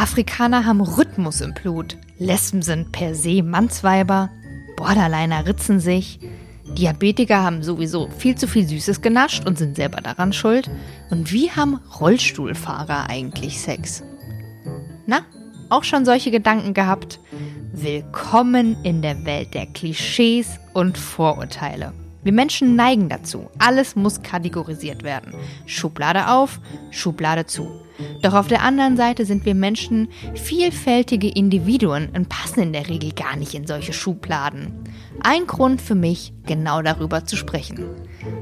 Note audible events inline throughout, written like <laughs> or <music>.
Afrikaner haben Rhythmus im Blut. Lesben sind per se Mannsweiber. Borderliner ritzen sich. Diabetiker haben sowieso viel zu viel Süßes genascht und sind selber daran schuld. Und wie haben Rollstuhlfahrer eigentlich Sex? Na, auch schon solche Gedanken gehabt? Willkommen in der Welt der Klischees und Vorurteile. Wir Menschen neigen dazu. Alles muss kategorisiert werden. Schublade auf, Schublade zu. Doch auf der anderen Seite sind wir Menschen vielfältige Individuen und passen in der Regel gar nicht in solche Schubladen. Ein Grund für mich, genau darüber zu sprechen.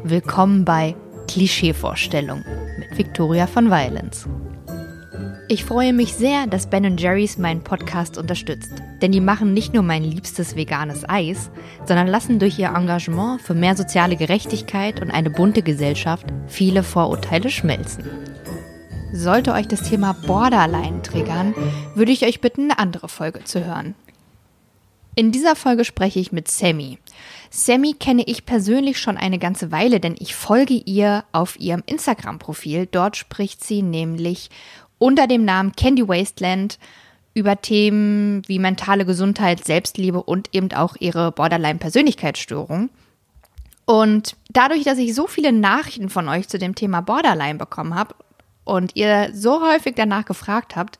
Willkommen bei Klischeevorstellung mit Victoria von Violence. Ich freue mich sehr, dass Ben Jerry's meinen Podcast unterstützt. Denn die machen nicht nur mein liebstes veganes Eis, sondern lassen durch ihr Engagement für mehr soziale Gerechtigkeit und eine bunte Gesellschaft viele Vorurteile schmelzen. Sollte euch das Thema Borderline triggern, würde ich euch bitten, eine andere Folge zu hören. In dieser Folge spreche ich mit Sammy. Sammy kenne ich persönlich schon eine ganze Weile, denn ich folge ihr auf ihrem Instagram-Profil. Dort spricht sie nämlich unter dem Namen Candy Wasteland über Themen wie mentale Gesundheit, Selbstliebe und eben auch ihre Borderline-Persönlichkeitsstörung. Und dadurch, dass ich so viele Nachrichten von euch zu dem Thema Borderline bekommen habe und ihr so häufig danach gefragt habt,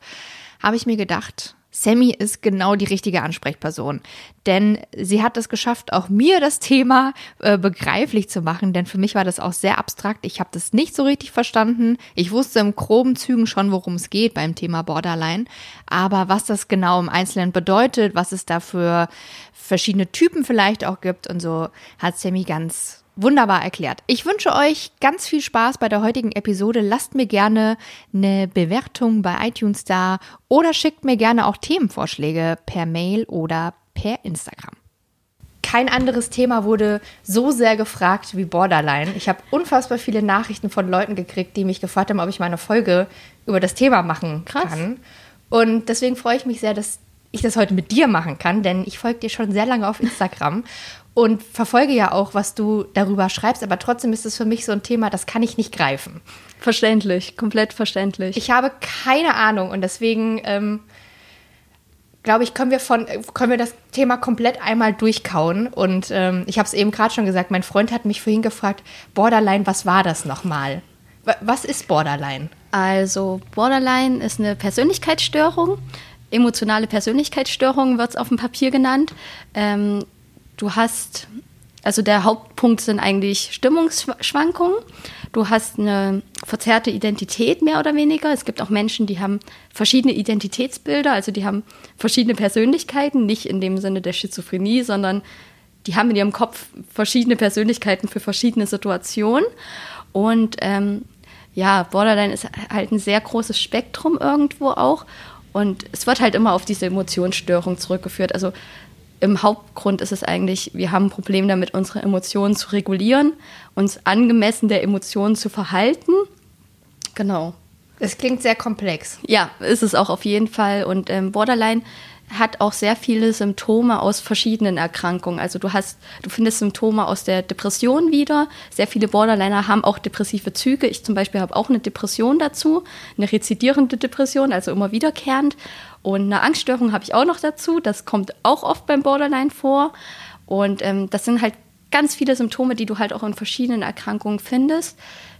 habe ich mir gedacht, Sammy ist genau die richtige Ansprechperson, denn sie hat es geschafft, auch mir das Thema äh, begreiflich zu machen, denn für mich war das auch sehr abstrakt. Ich habe das nicht so richtig verstanden. Ich wusste im groben Zügen schon, worum es geht beim Thema Borderline, aber was das genau im Einzelnen bedeutet, was es da für verschiedene Typen vielleicht auch gibt und so, hat Sammy ganz wunderbar erklärt. Ich wünsche euch ganz viel Spaß bei der heutigen Episode. Lasst mir gerne eine Bewertung bei iTunes da oder schickt mir gerne auch Themenvorschläge per Mail oder per Instagram. Kein anderes Thema wurde so sehr gefragt wie Borderline. Ich habe unfassbar viele Nachrichten von Leuten gekriegt, die mich gefragt haben, ob ich meine Folge über das Thema machen Krass. kann. Und deswegen freue ich mich sehr, dass ich das heute mit dir machen kann, denn ich folge dir schon sehr lange auf Instagram und verfolge ja auch, was du darüber schreibst, aber trotzdem ist es für mich so ein Thema, das kann ich nicht greifen. Verständlich, komplett verständlich. Ich habe keine Ahnung und deswegen ähm, glaube ich, können wir von können wir das Thema komplett einmal durchkauen. Und ähm, ich habe es eben gerade schon gesagt, mein Freund hat mich vorhin gefragt, Borderline, was war das nochmal? Was ist Borderline? Also Borderline ist eine Persönlichkeitsstörung. Emotionale Persönlichkeitsstörung wird es auf dem Papier genannt. Ähm, Du hast, also der Hauptpunkt sind eigentlich Stimmungsschwankungen. Du hast eine verzerrte Identität mehr oder weniger. Es gibt auch Menschen, die haben verschiedene Identitätsbilder, also die haben verschiedene Persönlichkeiten, nicht in dem Sinne der Schizophrenie, sondern die haben in ihrem Kopf verschiedene Persönlichkeiten für verschiedene Situationen. Und ähm, ja, Borderline ist halt ein sehr großes Spektrum irgendwo auch. Und es wird halt immer auf diese Emotionsstörung zurückgeführt. Also im Hauptgrund ist es eigentlich, wir haben ein Problem damit, unsere Emotionen zu regulieren, uns angemessen der Emotionen zu verhalten. Genau. Es klingt sehr komplex. Ja, ist es auch auf jeden Fall. Und ähm, Borderline hat auch sehr viele Symptome aus verschiedenen Erkrankungen. Also du hast, du findest Symptome aus der Depression wieder. Sehr viele Borderliner haben auch depressive Züge. Ich zum Beispiel habe auch eine Depression dazu, eine rezidierende Depression, also immer wiederkehrend. Und eine Angststörung habe ich auch noch dazu. Das kommt auch oft beim Borderline vor. Und ähm, das sind halt ganz viele Symptome, die du halt auch in verschiedenen Erkrankungen findest.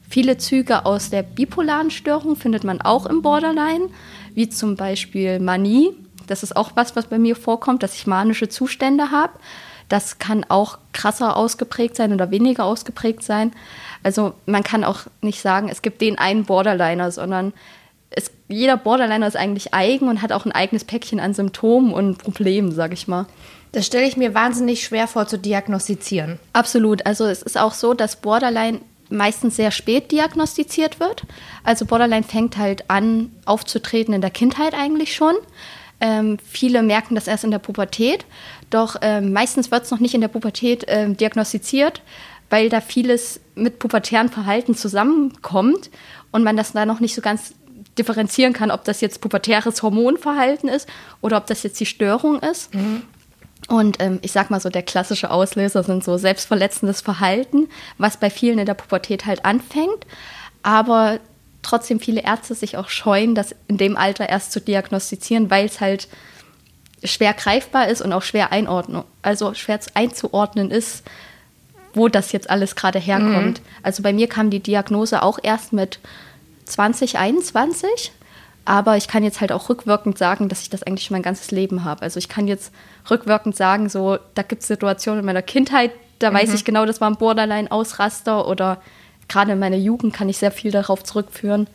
Viele Züge aus der bipolaren Störung findet man auch im Borderline, wie zum Beispiel Manie. Das ist auch was, was bei mir vorkommt, dass ich manische Zustände habe. Das kann auch krasser ausgeprägt sein oder weniger ausgeprägt sein. Also man kann auch nicht sagen, es gibt den einen Borderliner, sondern es, jeder Borderliner ist eigentlich eigen und hat auch ein eigenes Päckchen an Symptomen und Problemen, sage ich mal. Das stelle ich mir wahnsinnig schwer vor zu diagnostizieren. Absolut. Also es ist auch so, dass Borderline meistens sehr spät diagnostiziert wird. Also Borderline fängt halt an aufzutreten in der Kindheit eigentlich schon. Ähm, viele merken das erst in der Pubertät, doch ähm, meistens wird es noch nicht in der Pubertät ähm, diagnostiziert, weil da vieles mit pubertären Verhalten zusammenkommt und man das da noch nicht so ganz differenzieren kann, ob das jetzt pubertäres Hormonverhalten ist oder ob das jetzt die Störung ist. Mhm. Und ähm, ich sag mal so, der klassische Auslöser sind so selbstverletzendes Verhalten, was bei vielen in der Pubertät halt anfängt. Aber trotzdem viele Ärzte sich auch scheuen, das in dem Alter erst zu diagnostizieren, weil es halt schwer greifbar ist und auch schwer einordnen, also schwer einzuordnen ist, wo das jetzt alles gerade herkommt. Mhm. Also bei mir kam die Diagnose auch erst mit 2021, aber ich kann jetzt halt auch rückwirkend sagen, dass ich das eigentlich schon mein ganzes Leben habe. Also ich kann jetzt rückwirkend sagen, so, da gibt es Situationen in meiner Kindheit, da mhm. weiß ich genau, das war ein Borderline-Ausraster oder gerade in meiner Jugend kann ich sehr viel darauf zurückführen.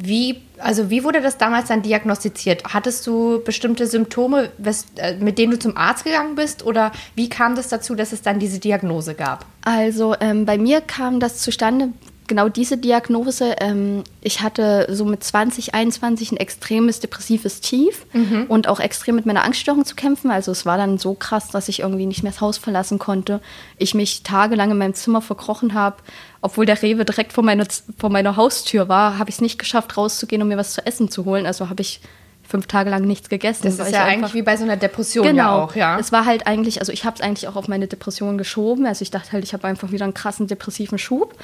Wie, also wie wurde das damals dann diagnostiziert? Hattest du bestimmte Symptome, äh, mit denen du zum Arzt gegangen bist? Oder wie kam das dazu, dass es dann diese Diagnose gab? Also ähm, bei mir kam das zustande, genau diese Diagnose. Ähm, ich hatte so mit 2021 ein extremes depressives Tief mhm. und auch extrem mit meiner Angststörung zu kämpfen. Also es war dann so krass, dass ich irgendwie nicht mehr das Haus verlassen konnte. Ich mich tagelang in meinem Zimmer verkrochen habe. Obwohl der Rewe direkt vor meiner, vor meiner Haustür war, habe ich es nicht geschafft, rauszugehen, um mir was zu essen zu holen. Also habe ich fünf Tage lang nichts gegessen. Das ist ja eigentlich wie bei so einer Depression genau, ja auch, ja. Es war halt eigentlich, also ich habe es eigentlich auch auf meine Depression geschoben. Also ich dachte halt, ich habe einfach wieder einen krassen depressiven Schub.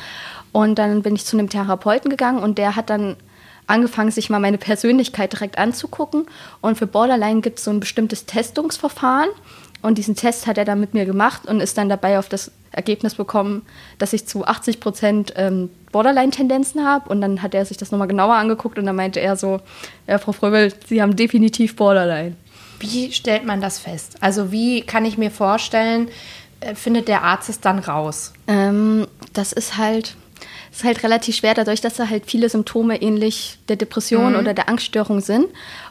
Und dann bin ich zu einem Therapeuten gegangen und der hat dann angefangen, sich mal meine Persönlichkeit direkt anzugucken. Und für Borderline gibt es so ein bestimmtes Testungsverfahren. Und diesen Test hat er dann mit mir gemacht und ist dann dabei auf das Ergebnis bekommen, dass ich zu 80 Prozent ähm, Borderline-Tendenzen habe. Und dann hat er sich das nochmal genauer angeguckt und dann meinte er so, ja, Frau Fröbel, Sie haben definitiv Borderline. Wie stellt man das fest? Also wie kann ich mir vorstellen, äh, findet der Arzt es dann raus? Ähm, das ist halt, ist halt relativ schwer, dadurch, dass da halt viele Symptome ähnlich der Depression mhm. oder der Angststörung sind.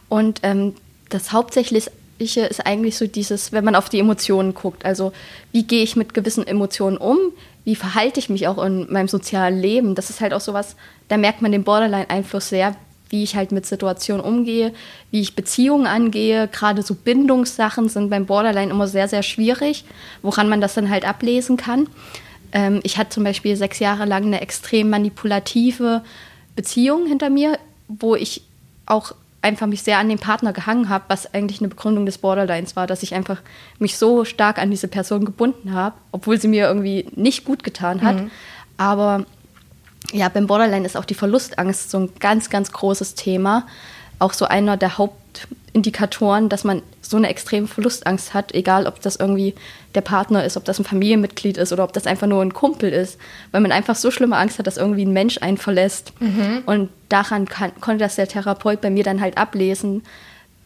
Und ähm, das hauptsächlich ist eigentlich so dieses, wenn man auf die Emotionen guckt. Also wie gehe ich mit gewissen Emotionen um? Wie verhalte ich mich auch in meinem sozialen Leben? Das ist halt auch sowas, da merkt man den Borderline-Einfluss sehr, wie ich halt mit Situationen umgehe, wie ich Beziehungen angehe. Gerade so Bindungssachen sind beim Borderline immer sehr, sehr schwierig, woran man das dann halt ablesen kann. Ähm, ich hatte zum Beispiel sechs Jahre lang eine extrem manipulative Beziehung hinter mir, wo ich auch einfach mich sehr an den Partner gehangen habe, was eigentlich eine Begründung des Borderlines war, dass ich einfach mich so stark an diese Person gebunden habe, obwohl sie mir irgendwie nicht gut getan hat. Mhm. Aber ja, beim Borderline ist auch die Verlustangst so ein ganz, ganz großes Thema. Auch so einer der Hauptindikatoren, dass man so eine extreme Verlustangst hat, egal ob das irgendwie der Partner ist, ob das ein Familienmitglied ist oder ob das einfach nur ein Kumpel ist, weil man einfach so schlimme Angst hat, dass irgendwie ein Mensch einen verlässt. Mhm. Und daran kann, konnte das der Therapeut bei mir dann halt ablesen.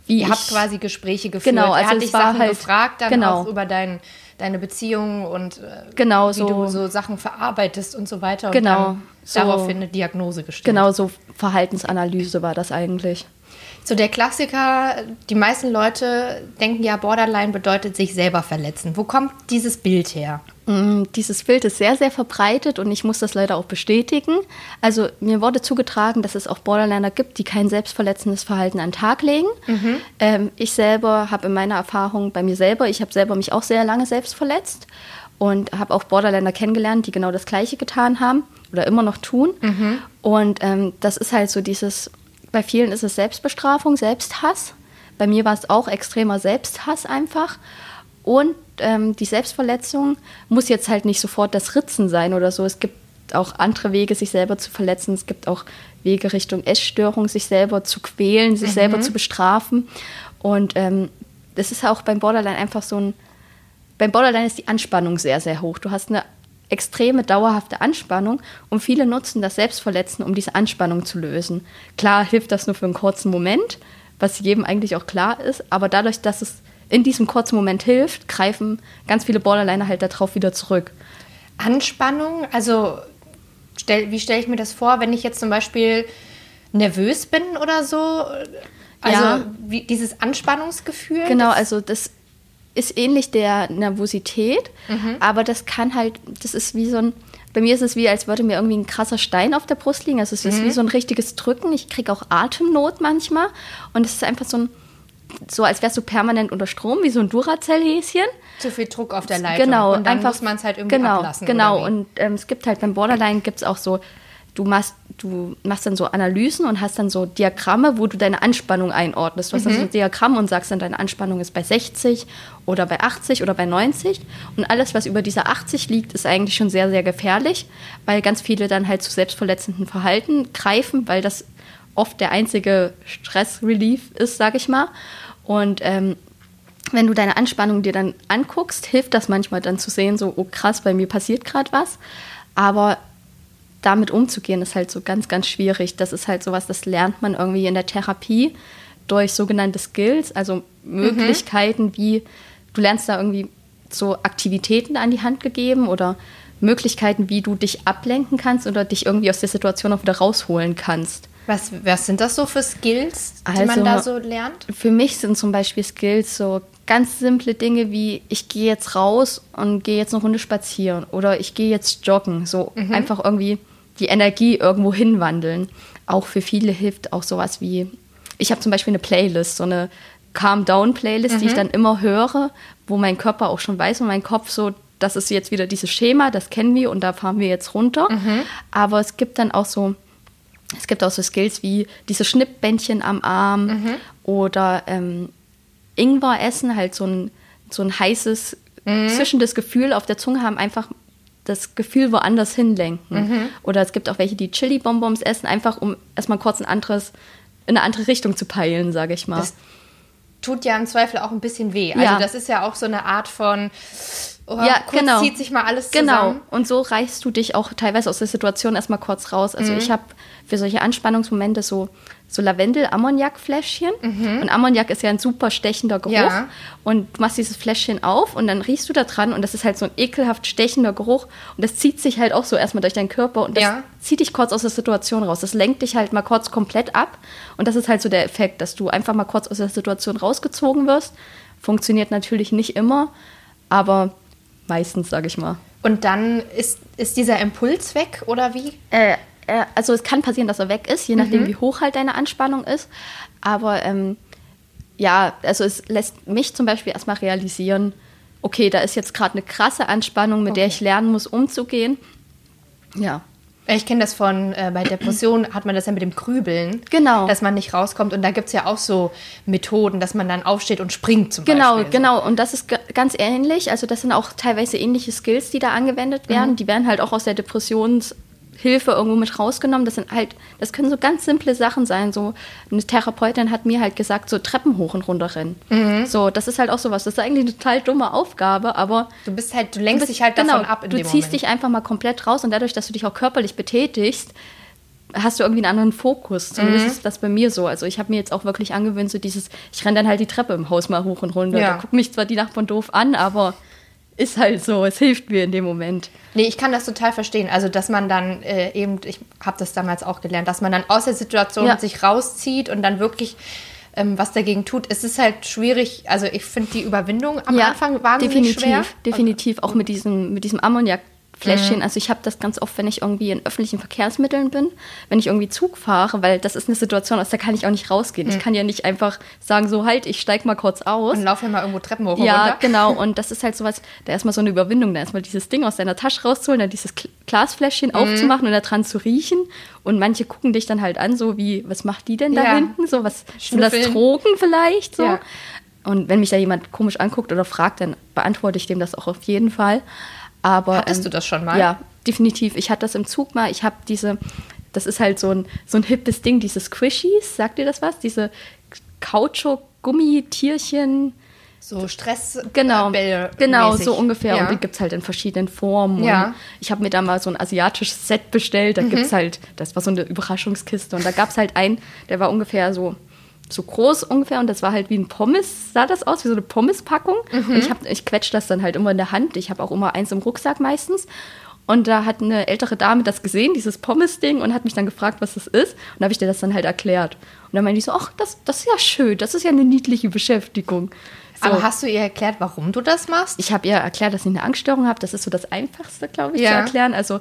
Wie Ihr habt quasi Gespräche geführt. Genau, also er hat dich Sachen halt, gefragt, dann genau. auch über dein, deine Beziehung und äh, genau, wie so, du so Sachen verarbeitest und so weiter. Genau. Und so, daraufhin eine Diagnose gestellt. Genau, so Verhaltensanalyse war das eigentlich. So der Klassiker, die meisten Leute denken ja, Borderline bedeutet sich selber verletzen. Wo kommt dieses Bild her? Mm, dieses Bild ist sehr, sehr verbreitet und ich muss das leider auch bestätigen. Also mir wurde zugetragen, dass es auch Borderliner gibt, die kein selbstverletzendes Verhalten an den Tag legen. Mhm. Ähm, ich selber habe in meiner Erfahrung bei mir selber, ich habe selber mich auch sehr lange selbst verletzt und habe auch Borderliner kennengelernt, die genau das Gleiche getan haben oder immer noch tun. Mhm. Und ähm, das ist halt so dieses bei vielen ist es Selbstbestrafung, Selbsthass. Bei mir war es auch extremer Selbsthass einfach. Und ähm, die Selbstverletzung muss jetzt halt nicht sofort das Ritzen sein oder so. Es gibt auch andere Wege, sich selber zu verletzen. Es gibt auch Wege Richtung Essstörung, sich selber zu quälen, sich mhm. selber zu bestrafen. Und ähm, das ist auch beim Borderline einfach so ein. Beim Borderline ist die Anspannung sehr, sehr hoch. Du hast eine extreme dauerhafte Anspannung und viele nutzen das Selbstverletzen, um diese Anspannung zu lösen. Klar hilft das nur für einen kurzen Moment, was jedem eigentlich auch klar ist, aber dadurch, dass es in diesem kurzen Moment hilft, greifen ganz viele Borderliner halt darauf wieder zurück. Anspannung, also stell, wie stelle ich mir das vor, wenn ich jetzt zum Beispiel nervös bin oder so? Also ja. wie, dieses Anspannungsgefühl? Genau, also das ist ähnlich der Nervosität, mhm. aber das kann halt, das ist wie so ein, bei mir ist es wie, als würde mir irgendwie ein krasser Stein auf der Brust liegen. Also es ist mhm. wie so ein richtiges Drücken. Ich kriege auch Atemnot manchmal. Und es ist einfach so ein, so als wärst du permanent unter Strom, wie so ein Duracell-Häschen. Zu viel Druck auf der Leitung. Genau. Und dann einfach, muss man es halt irgendwie genau, ablassen. Genau. Und ähm, es gibt halt beim Borderline gibt es auch so du machst, du machst dann so Analysen und hast dann so Diagramme, wo du deine Anspannung einordnest. Du hast dann so ein Diagramm und sagst dann, deine Anspannung ist bei 60 oder bei 80 oder bei 90. Und alles, was über dieser 80 liegt, ist eigentlich schon sehr, sehr gefährlich, weil ganz viele dann halt zu selbstverletzenden Verhalten greifen, weil das oft der einzige Stressrelief ist, sag ich mal. Und ähm, wenn du deine Anspannung dir dann anguckst, hilft das manchmal dann zu sehen, so, oh krass, bei mir passiert gerade was. Aber damit umzugehen, ist halt so ganz, ganz schwierig. Das ist halt sowas, das lernt man irgendwie in der Therapie durch sogenannte Skills, also Möglichkeiten, mhm. wie du lernst da irgendwie so Aktivitäten an die Hand gegeben oder Möglichkeiten, wie du dich ablenken kannst oder dich irgendwie aus der Situation auch wieder rausholen kannst. Was, was sind das so für Skills, die also, man da so lernt? Für mich sind zum Beispiel Skills so ganz simple Dinge wie ich gehe jetzt raus und gehe jetzt eine Runde spazieren oder ich gehe jetzt joggen. So mhm. einfach irgendwie die Energie irgendwo hinwandeln. Auch für viele hilft auch sowas wie, ich habe zum Beispiel eine Playlist, so eine Calm-Down-Playlist, mhm. die ich mhm. dann immer höre, wo mein Körper auch schon weiß und mein Kopf so, das ist jetzt wieder dieses Schema, das kennen wir und da fahren wir jetzt runter. Mhm. Aber es gibt dann auch so es gibt auch so Skills wie diese Schnippbändchen am Arm mhm. oder ähm, Ingwer essen, halt so ein, so ein heißes, mhm. zischendes Gefühl auf der Zunge haben, einfach das Gefühl woanders hinlenken. Mhm. Oder es gibt auch welche, die Chili-Bonbons essen, einfach um erstmal kurz ein anderes, in eine andere Richtung zu peilen, sage ich mal. Das tut ja im Zweifel auch ein bisschen weh. Also ja. das ist ja auch so eine Art von Oh, ja, kurz genau. zieht sich mal alles genau. zusammen. Genau. Und so reichst du dich auch teilweise aus der Situation erstmal kurz raus. Also mhm. ich habe für solche Anspannungsmomente so, so Lavendel-Ammoniak-Fläschchen. Mhm. Und Ammoniak ist ja ein super stechender Geruch. Ja. Und du machst dieses Fläschchen auf und dann riechst du da dran und das ist halt so ein ekelhaft stechender Geruch. Und das zieht sich halt auch so erstmal durch deinen Körper und das ja. zieht dich kurz aus der Situation raus. Das lenkt dich halt mal kurz komplett ab. Und das ist halt so der Effekt, dass du einfach mal kurz aus der Situation rausgezogen wirst. Funktioniert natürlich nicht immer, aber Meistens, sage ich mal. Und dann ist, ist dieser Impuls weg oder wie? Äh, äh, also es kann passieren, dass er weg ist, je nachdem, mhm. wie hoch halt deine Anspannung ist. Aber ähm, ja, also es lässt mich zum Beispiel erstmal realisieren, okay, da ist jetzt gerade eine krasse Anspannung, mit okay. der ich lernen muss, umzugehen. Ja. Ich kenne das von, äh, bei Depressionen hat man das ja mit dem Grübeln. Genau. Dass man nicht rauskommt. Und da gibt es ja auch so Methoden, dass man dann aufsteht und springt zum genau, Beispiel. Genau, genau. Und das ist ganz ähnlich. Also das sind auch teilweise ähnliche Skills, die da angewendet werden. Mhm. Die werden halt auch aus der Depressions- Hilfe irgendwo mit rausgenommen. Das sind halt, das können so ganz simple Sachen sein. So eine Therapeutin hat mir halt gesagt, so Treppen hoch und runter rennen. Mhm. So, das ist halt auch sowas. Das ist eigentlich eine total dumme Aufgabe, aber du bist halt, du lenkst du bist, dich halt genau, davon ab. In du ziehst Moment. dich einfach mal komplett raus und dadurch, dass du dich auch körperlich betätigst, hast du irgendwie einen anderen Fokus. Zumindest mhm. ist das bei mir so. Also ich habe mir jetzt auch wirklich angewöhnt, so dieses, ich renne dann halt die Treppe im Haus mal hoch und runter. Ja. Da gucken mich zwar die Nachbarn doof an, aber ist halt so, es hilft mir in dem Moment. Nee, ich kann das total verstehen. Also, dass man dann äh, eben, ich habe das damals auch gelernt, dass man dann aus der Situation ja. sich rauszieht und dann wirklich ähm, was dagegen tut. Es ist halt schwierig, also ich finde die Überwindung am ja, Anfang wahnsinnig definitiv, schwer. Definitiv, auch mit diesem, mit diesem Ammoniak Fläschchen. Mhm. Also ich habe das ganz oft, wenn ich irgendwie in öffentlichen Verkehrsmitteln bin, wenn ich irgendwie Zug fahre, weil das ist eine Situation, aus der kann ich auch nicht rausgehen. Mhm. Ich kann ja nicht einfach sagen, so halt, ich steig mal kurz aus. Und laufe ja mal irgendwo Treppen hoch. Ja, runter. genau. <laughs> Und das ist halt sowas, da erstmal so eine Überwindung, da erstmal dieses Ding aus deiner Tasche rauszuholen, dann dieses Glasfläschchen mhm. aufzumachen und da dran zu riechen. Und manche gucken dich dann halt an, so wie, was macht die denn da ja. hinten? So, was sind das Drogen vielleicht? So. Ja. Und wenn mich da jemand komisch anguckt oder fragt, dann beantworte ich dem das auch auf jeden Fall. Aber, Hattest ähm, du das schon mal? Ja, definitiv. Ich hatte das im Zug mal. Ich habe diese, das ist halt so ein, so ein hippes Ding, diese Squishies, sagt ihr das was? Diese Kautschuk-Gummitierchen. So Stress. Genau, genau so ungefähr. Ja. Und die gibt es halt in verschiedenen Formen. Ja. ich habe mir da mal so ein asiatisches Set bestellt. Da mhm. gibt es halt, das war so eine Überraschungskiste. Und da gab es halt einen, der war ungefähr so so groß ungefähr und das war halt wie ein Pommes, sah das aus, wie so eine Pommespackung. Mhm. Und ich, hab, ich quetsche das dann halt immer in der Hand. Ich habe auch immer eins im Rucksack meistens. Und da hat eine ältere Dame das gesehen, dieses Pommes-Ding, und hat mich dann gefragt, was das ist. Und da habe ich dir das dann halt erklärt. Und dann meinte ich so, ach, das, das ist ja schön, das ist ja eine niedliche Beschäftigung. So. Aber hast du ihr erklärt, warum du das machst? Ich habe ihr erklärt, dass ich eine Angststörung habe. Das ist so das Einfachste, glaube ich, ja. zu erklären. Also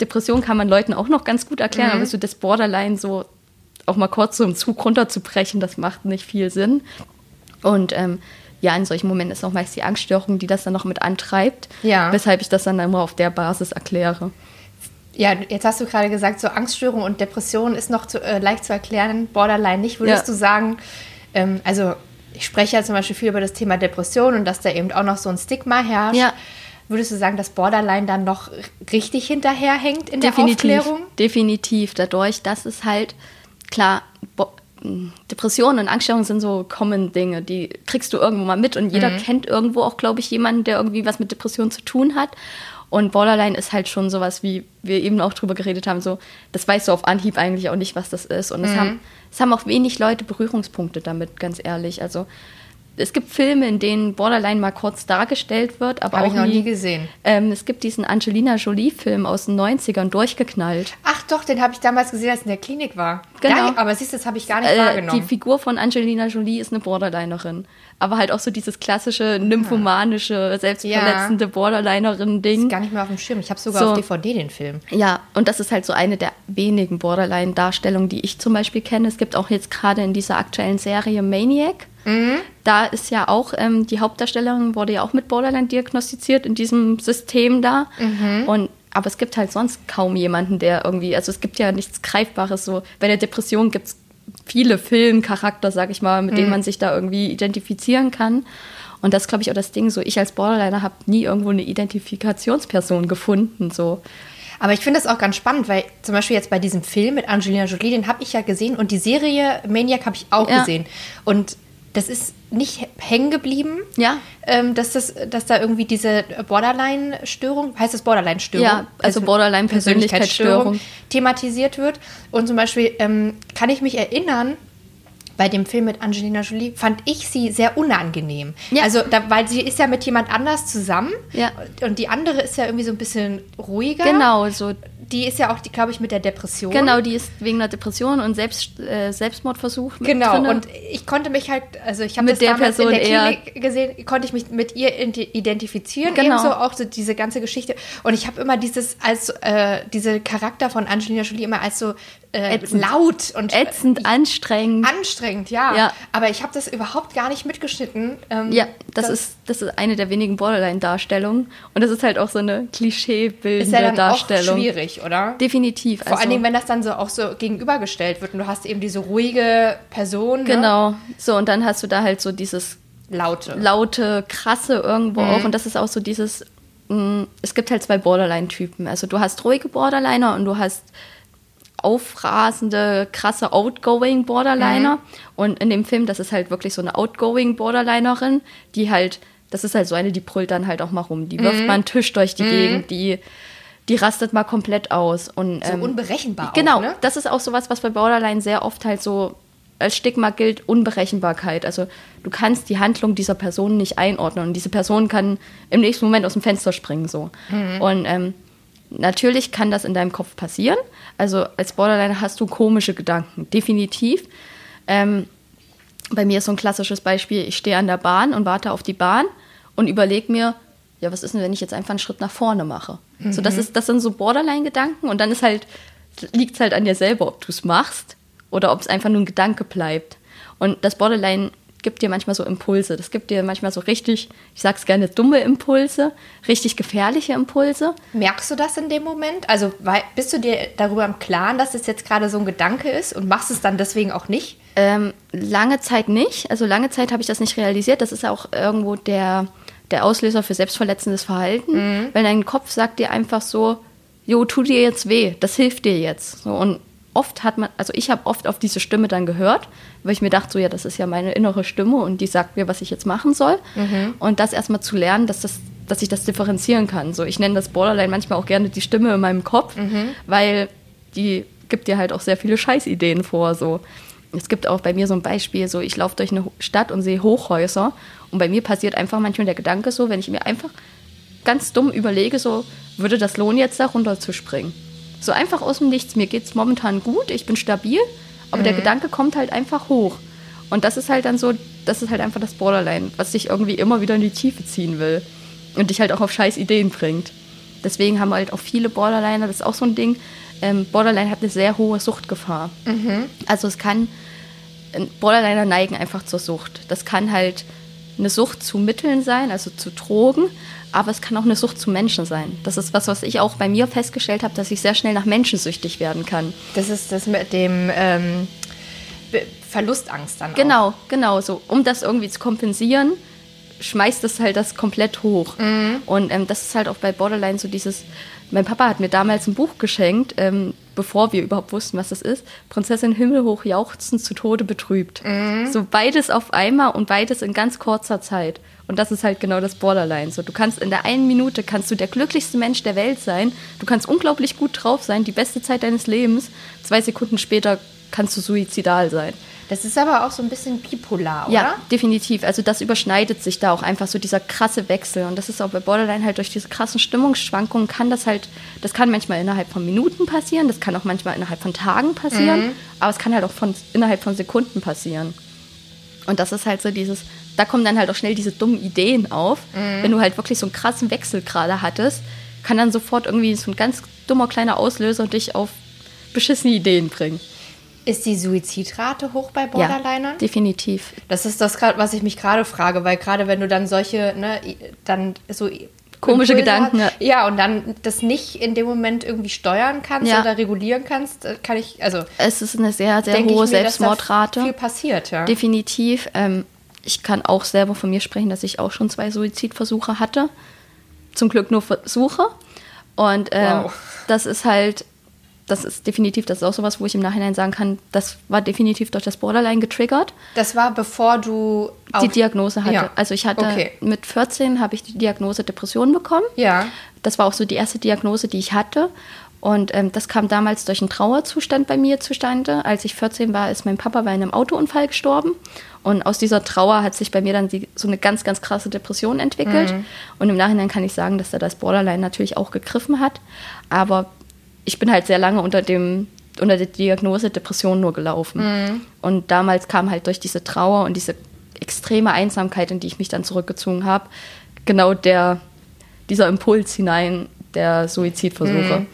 Depression kann man Leuten auch noch ganz gut erklären, mhm. aber so das Borderline so auch mal kurz so im Zug runterzubrechen, das macht nicht viel Sinn. Und ähm, ja, in solchen Momenten ist auch meist die Angststörung, die das dann noch mit antreibt, ja. weshalb ich das dann immer auf der Basis erkläre. Ja, jetzt hast du gerade gesagt, so Angststörung und Depression ist noch zu, äh, leicht zu erklären, Borderline nicht. Würdest Ja. du sagen, ähm, also ich spreche ja zum Beispiel viel über das Thema Depression und dass da eben auch noch so ein Stigma herrscht. Ja. Würdest du sagen, dass Borderline dann noch richtig hinterherhängt in der definitiv, Aufklärung? definitiv. Dadurch, dass es halt, klar, Bo Depressionen und Angststörungen sind so common Dinge, die kriegst du irgendwo mal mit und jeder kennt irgendwo auch, glaube ich, jemanden, der irgendwie was mit Depressionen zu tun hat. Und Borderline ist halt schon sowas, wie wir eben auch drüber geredet haben, so, das weißt du auf Anhieb eigentlich auch nicht, was das ist. Und es, haben, es haben auch wenig Leute Berührungspunkte damit, ganz ehrlich. Also es gibt Filme, in denen Borderline mal kurz dargestellt wird, aber Habe auch ich noch nie gesehen. Ähm, es gibt diesen Angelina Jolie-Film aus den 90ern, durchgeknallt. Ach doch, den habe ich damals gesehen, als ich in der Klinik war. Genau. Ja, aber siehst du, das habe ich gar nicht Äh, die wahrgenommen. Figur von Angelina Jolie ist eine Borderlinerin. Aber halt auch so dieses klassische nymphomanische, selbstverletzende Borderlinerin-Ding. gar nicht mehr auf dem Schirm. Ich habe sogar So. auf DVD den Film. Ja, und das ist halt so eine der wenigen Borderline-Darstellungen, die ich zum Beispiel kenne. Es gibt auch jetzt gerade in dieser aktuellen Serie Maniac. Da ist ja auch, ähm, die Hauptdarstellerin wurde ja auch mit Borderline diagnostiziert in diesem System da. Und aber es gibt halt sonst kaum jemanden, der irgendwie, also es gibt ja nichts Greifbares so. Bei der Depression gibt es viele Filmcharakter, sag ich mal, mit denen man sich da irgendwie identifizieren kann. Und das ist, glaube ich, auch das Ding. So, ich als Borderliner habe nie irgendwo eine Identifikationsperson gefunden. So. Aber ich finde das auch ganz spannend, weil zum Beispiel jetzt bei diesem Film mit Angelina Jolie, den habe ich ja gesehen und die Serie Maniac habe ich auch Ja. gesehen. Und das ist nicht hängen geblieben, Ja. ähm, dass, das, dass da irgendwie diese Borderline-Störung, heißt das Borderline-Störung? Ja, also Borderline-Persönlichkeitsstörung. thematisiert wird. Und zum Beispiel ähm, kann ich mich erinnern, bei dem Film mit Angelina Jolie fand ich sie sehr unangenehm. Ja. Also, da, weil sie ist ja mit jemand anders zusammen Ja. und die andere ist ja irgendwie so ein bisschen ruhiger. Genau, so Die ist ja auch, glaube ich, mit der Depression. Genau, die ist wegen einer Depression und Selbst, äh, Selbstmordversuch Genau, drinne. und ich konnte mich halt, also ich habe Mit das der damals Person in der Klinik gesehen, konnte ich mich mit ihr ident- identifizieren, Genau. ebenso auch so diese ganze Geschichte. Und ich habe immer dieses, als äh, diese Charakter von Angelina Jolie immer als so äh, Ätzend. laut und ätzend, anstrengend. anstrengend, ja. Ja. Aber ich habe das überhaupt gar nicht mitgeschnitten. Ähm, ja, das, ist, das ist eine der wenigen Borderline-Darstellungen. Und das ist halt auch so eine ist klischeebildende ja Darstellung. auch schwierig, oder? Definitiv. Vor also, allen Dingen, wenn das dann so auch so gegenübergestellt wird und du hast eben diese ruhige Person, ne? Genau. So, und dann hast du da halt so dieses laute. laute, krasse irgendwo Mhm. auch. Und das ist auch so dieses, mh, es gibt halt zwei Borderline-Typen. Also du hast ruhige Borderliner und du hast aufrasende, krasse Outgoing Borderliner. Und in dem Film, das ist halt wirklich so eine Outgoing Borderlinerin, die halt, das ist halt so eine, die brüllt dann halt auch mal rum. Die wirft mal einen Tisch durch die Gegend, die, die rastet mal komplett aus. Und, so ähm, unberechenbar Genau, auch, ne? das ist auch sowas, was bei Borderline sehr oft halt so als Stigma gilt, Unberechenbarkeit. Also du kannst die Handlung dieser Person nicht einordnen und diese Person kann im nächsten Moment aus dem Fenster springen so. Und ähm, natürlich kann das in deinem Kopf passieren. Also als Borderline hast du komische Gedanken, definitiv. Ähm, bei mir ist so ein klassisches Beispiel, ich stehe an der Bahn und warte auf die Bahn und überlege mir, ja, was ist denn, wenn ich jetzt einfach einen Schritt nach vorne mache? So, das, ist, das sind so Borderline-Gedanken und dann ist halt, liegt es halt an dir selber, ob du es machst oder ob es einfach nur ein Gedanke bleibt. Und das Borderline gibt dir manchmal so Impulse. Das gibt dir manchmal so richtig, ich sag's gerne, dumme Impulse, richtig gefährliche Impulse. Merkst du das in dem Moment? Also bist du dir darüber im Klaren, dass es jetzt gerade so ein Gedanke ist und machst es dann deswegen auch nicht? Ähm, lange Zeit nicht. Also lange Zeit habe ich das nicht realisiert. Das ist auch irgendwo der, der Auslöser für selbstverletzendes Verhalten. Weil dein Kopf sagt dir einfach so, jo, tu dir jetzt weh, das hilft dir jetzt. So, und oft hat man, also ich habe oft auf diese Stimme dann gehört, weil ich mir dachte, so ja, das ist ja meine innere Stimme und die sagt mir, was ich jetzt machen soll. Und das erstmal zu lernen, dass das dass ich das differenzieren kann. So, ich nenne das Borderline manchmal auch gerne die Stimme in meinem Kopf, weil die gibt dir halt auch sehr viele Scheißideen vor. So. Es gibt auch bei mir so ein Beispiel, so ich laufe durch eine Stadt und sehe Hochhäuser und bei mir passiert einfach manchmal der Gedanke so, wenn ich mir einfach ganz dumm überlege, so würde das lohnen, jetzt da runter zu springen. So einfach aus dem Nichts. Mir geht es momentan gut, ich bin stabil, aber der Gedanke kommt halt einfach hoch. Und das ist halt dann so, das ist halt einfach das Borderline, was dich irgendwie immer wieder in die Tiefe ziehen will und dich halt auch auf scheiß Ideen bringt. Deswegen haben halt auch viele Borderliner, das ist auch so ein Ding, ähm, Borderline hat eine sehr hohe Suchtgefahr. Also es kann, Borderliner neigen einfach zur Sucht. Das kann halt eine Sucht zu Mitteln sein, also zu Drogen, aber es kann auch eine Sucht zu Menschen sein. Das ist was, was ich auch bei mir festgestellt habe, dass ich sehr schnell nach Menschen süchtig werden kann. Das ist das mit dem ähm, Verlustangst dann. Genau, auch. genau. So, um das irgendwie zu kompensieren, schmeißt es halt das komplett hoch. Mhm. Und ähm, das ist halt auch bei Borderline so dieses. Mein Papa hat mir damals ein Buch geschenkt, ähm, bevor wir überhaupt wussten, was das ist. Prinzessin Himmelhoch jauchzend zu Tode betrübt. Mhm. So beides auf einmal und beides in ganz kurzer Zeit. Und das ist halt genau das Borderline. So, du kannst in der einen Minute kannst du der glücklichste Mensch der Welt sein. Du kannst unglaublich gut drauf sein, die beste Zeit deines Lebens. Zwei Sekunden später kannst du suizidal sein. Das ist aber auch so ein bisschen bipolar, oder? Ja, definitiv. Also das überschneidet sich da auch einfach so dieser krasse Wechsel. Und das ist auch bei Borderline halt durch diese krassen Stimmungsschwankungen kann das halt, das kann manchmal innerhalb von Minuten passieren, das kann auch manchmal innerhalb von Tagen passieren, mhm. aber es kann halt auch von, innerhalb von Sekunden passieren. Und das ist halt so dieses, da kommen dann halt auch schnell diese dummen Ideen auf. Mhm. Wenn du halt wirklich so einen krassen Wechsel gerade hattest, kann dann sofort irgendwie so ein ganz dummer kleiner Auslöser dich auf beschissene Ideen bringen. Ist die Suizidrate hoch bei Borderlinern? Ja, definitiv. Das ist das, was ich mich gerade frage, weil gerade wenn du dann solche, ne, dann so komische Impulse Gedanken. Hast, ja, und dann das nicht in dem Moment irgendwie steuern kannst ja. oder regulieren kannst, äh, kann ich, also. Es ist eine sehr, sehr hohe mir, Selbstmordrate. viel passiert, ja. Definitiv. Ähm, ich kann auch selber von mir sprechen, dass ich auch schon zwei Suizidversuche hatte. Zum Glück nur Versuche. Und ähm, wow. das ist halt das ist definitiv, das ist auch sowas, wo ich im Nachhinein sagen kann, das war definitiv durch das Borderline getriggert. Das war bevor du die Diagnose hatte. Ja. Also ich hatte okay. mit 14 habe ich die Diagnose Depression bekommen. Ja. Das war auch so die erste Diagnose, die ich hatte. Und ähm, das kam damals durch einen Trauerzustand bei mir zustande. Als ich 14 war, ist mein Papa bei einem Autounfall gestorben. Und aus dieser Trauer hat sich bei mir dann die, so eine ganz, ganz krasse Depression entwickelt. Mhm. Und im Nachhinein kann ich sagen, dass da das Borderline natürlich auch gegriffen hat. Aber ich bin halt sehr lange unter dem unter der Diagnose Depression nur gelaufen. Mhm. Und damals kam halt durch diese Trauer und diese extreme Einsamkeit, in die ich mich dann zurückgezogen habe, genau der, dieser Impuls hinein der Suizidversuche. Mhm.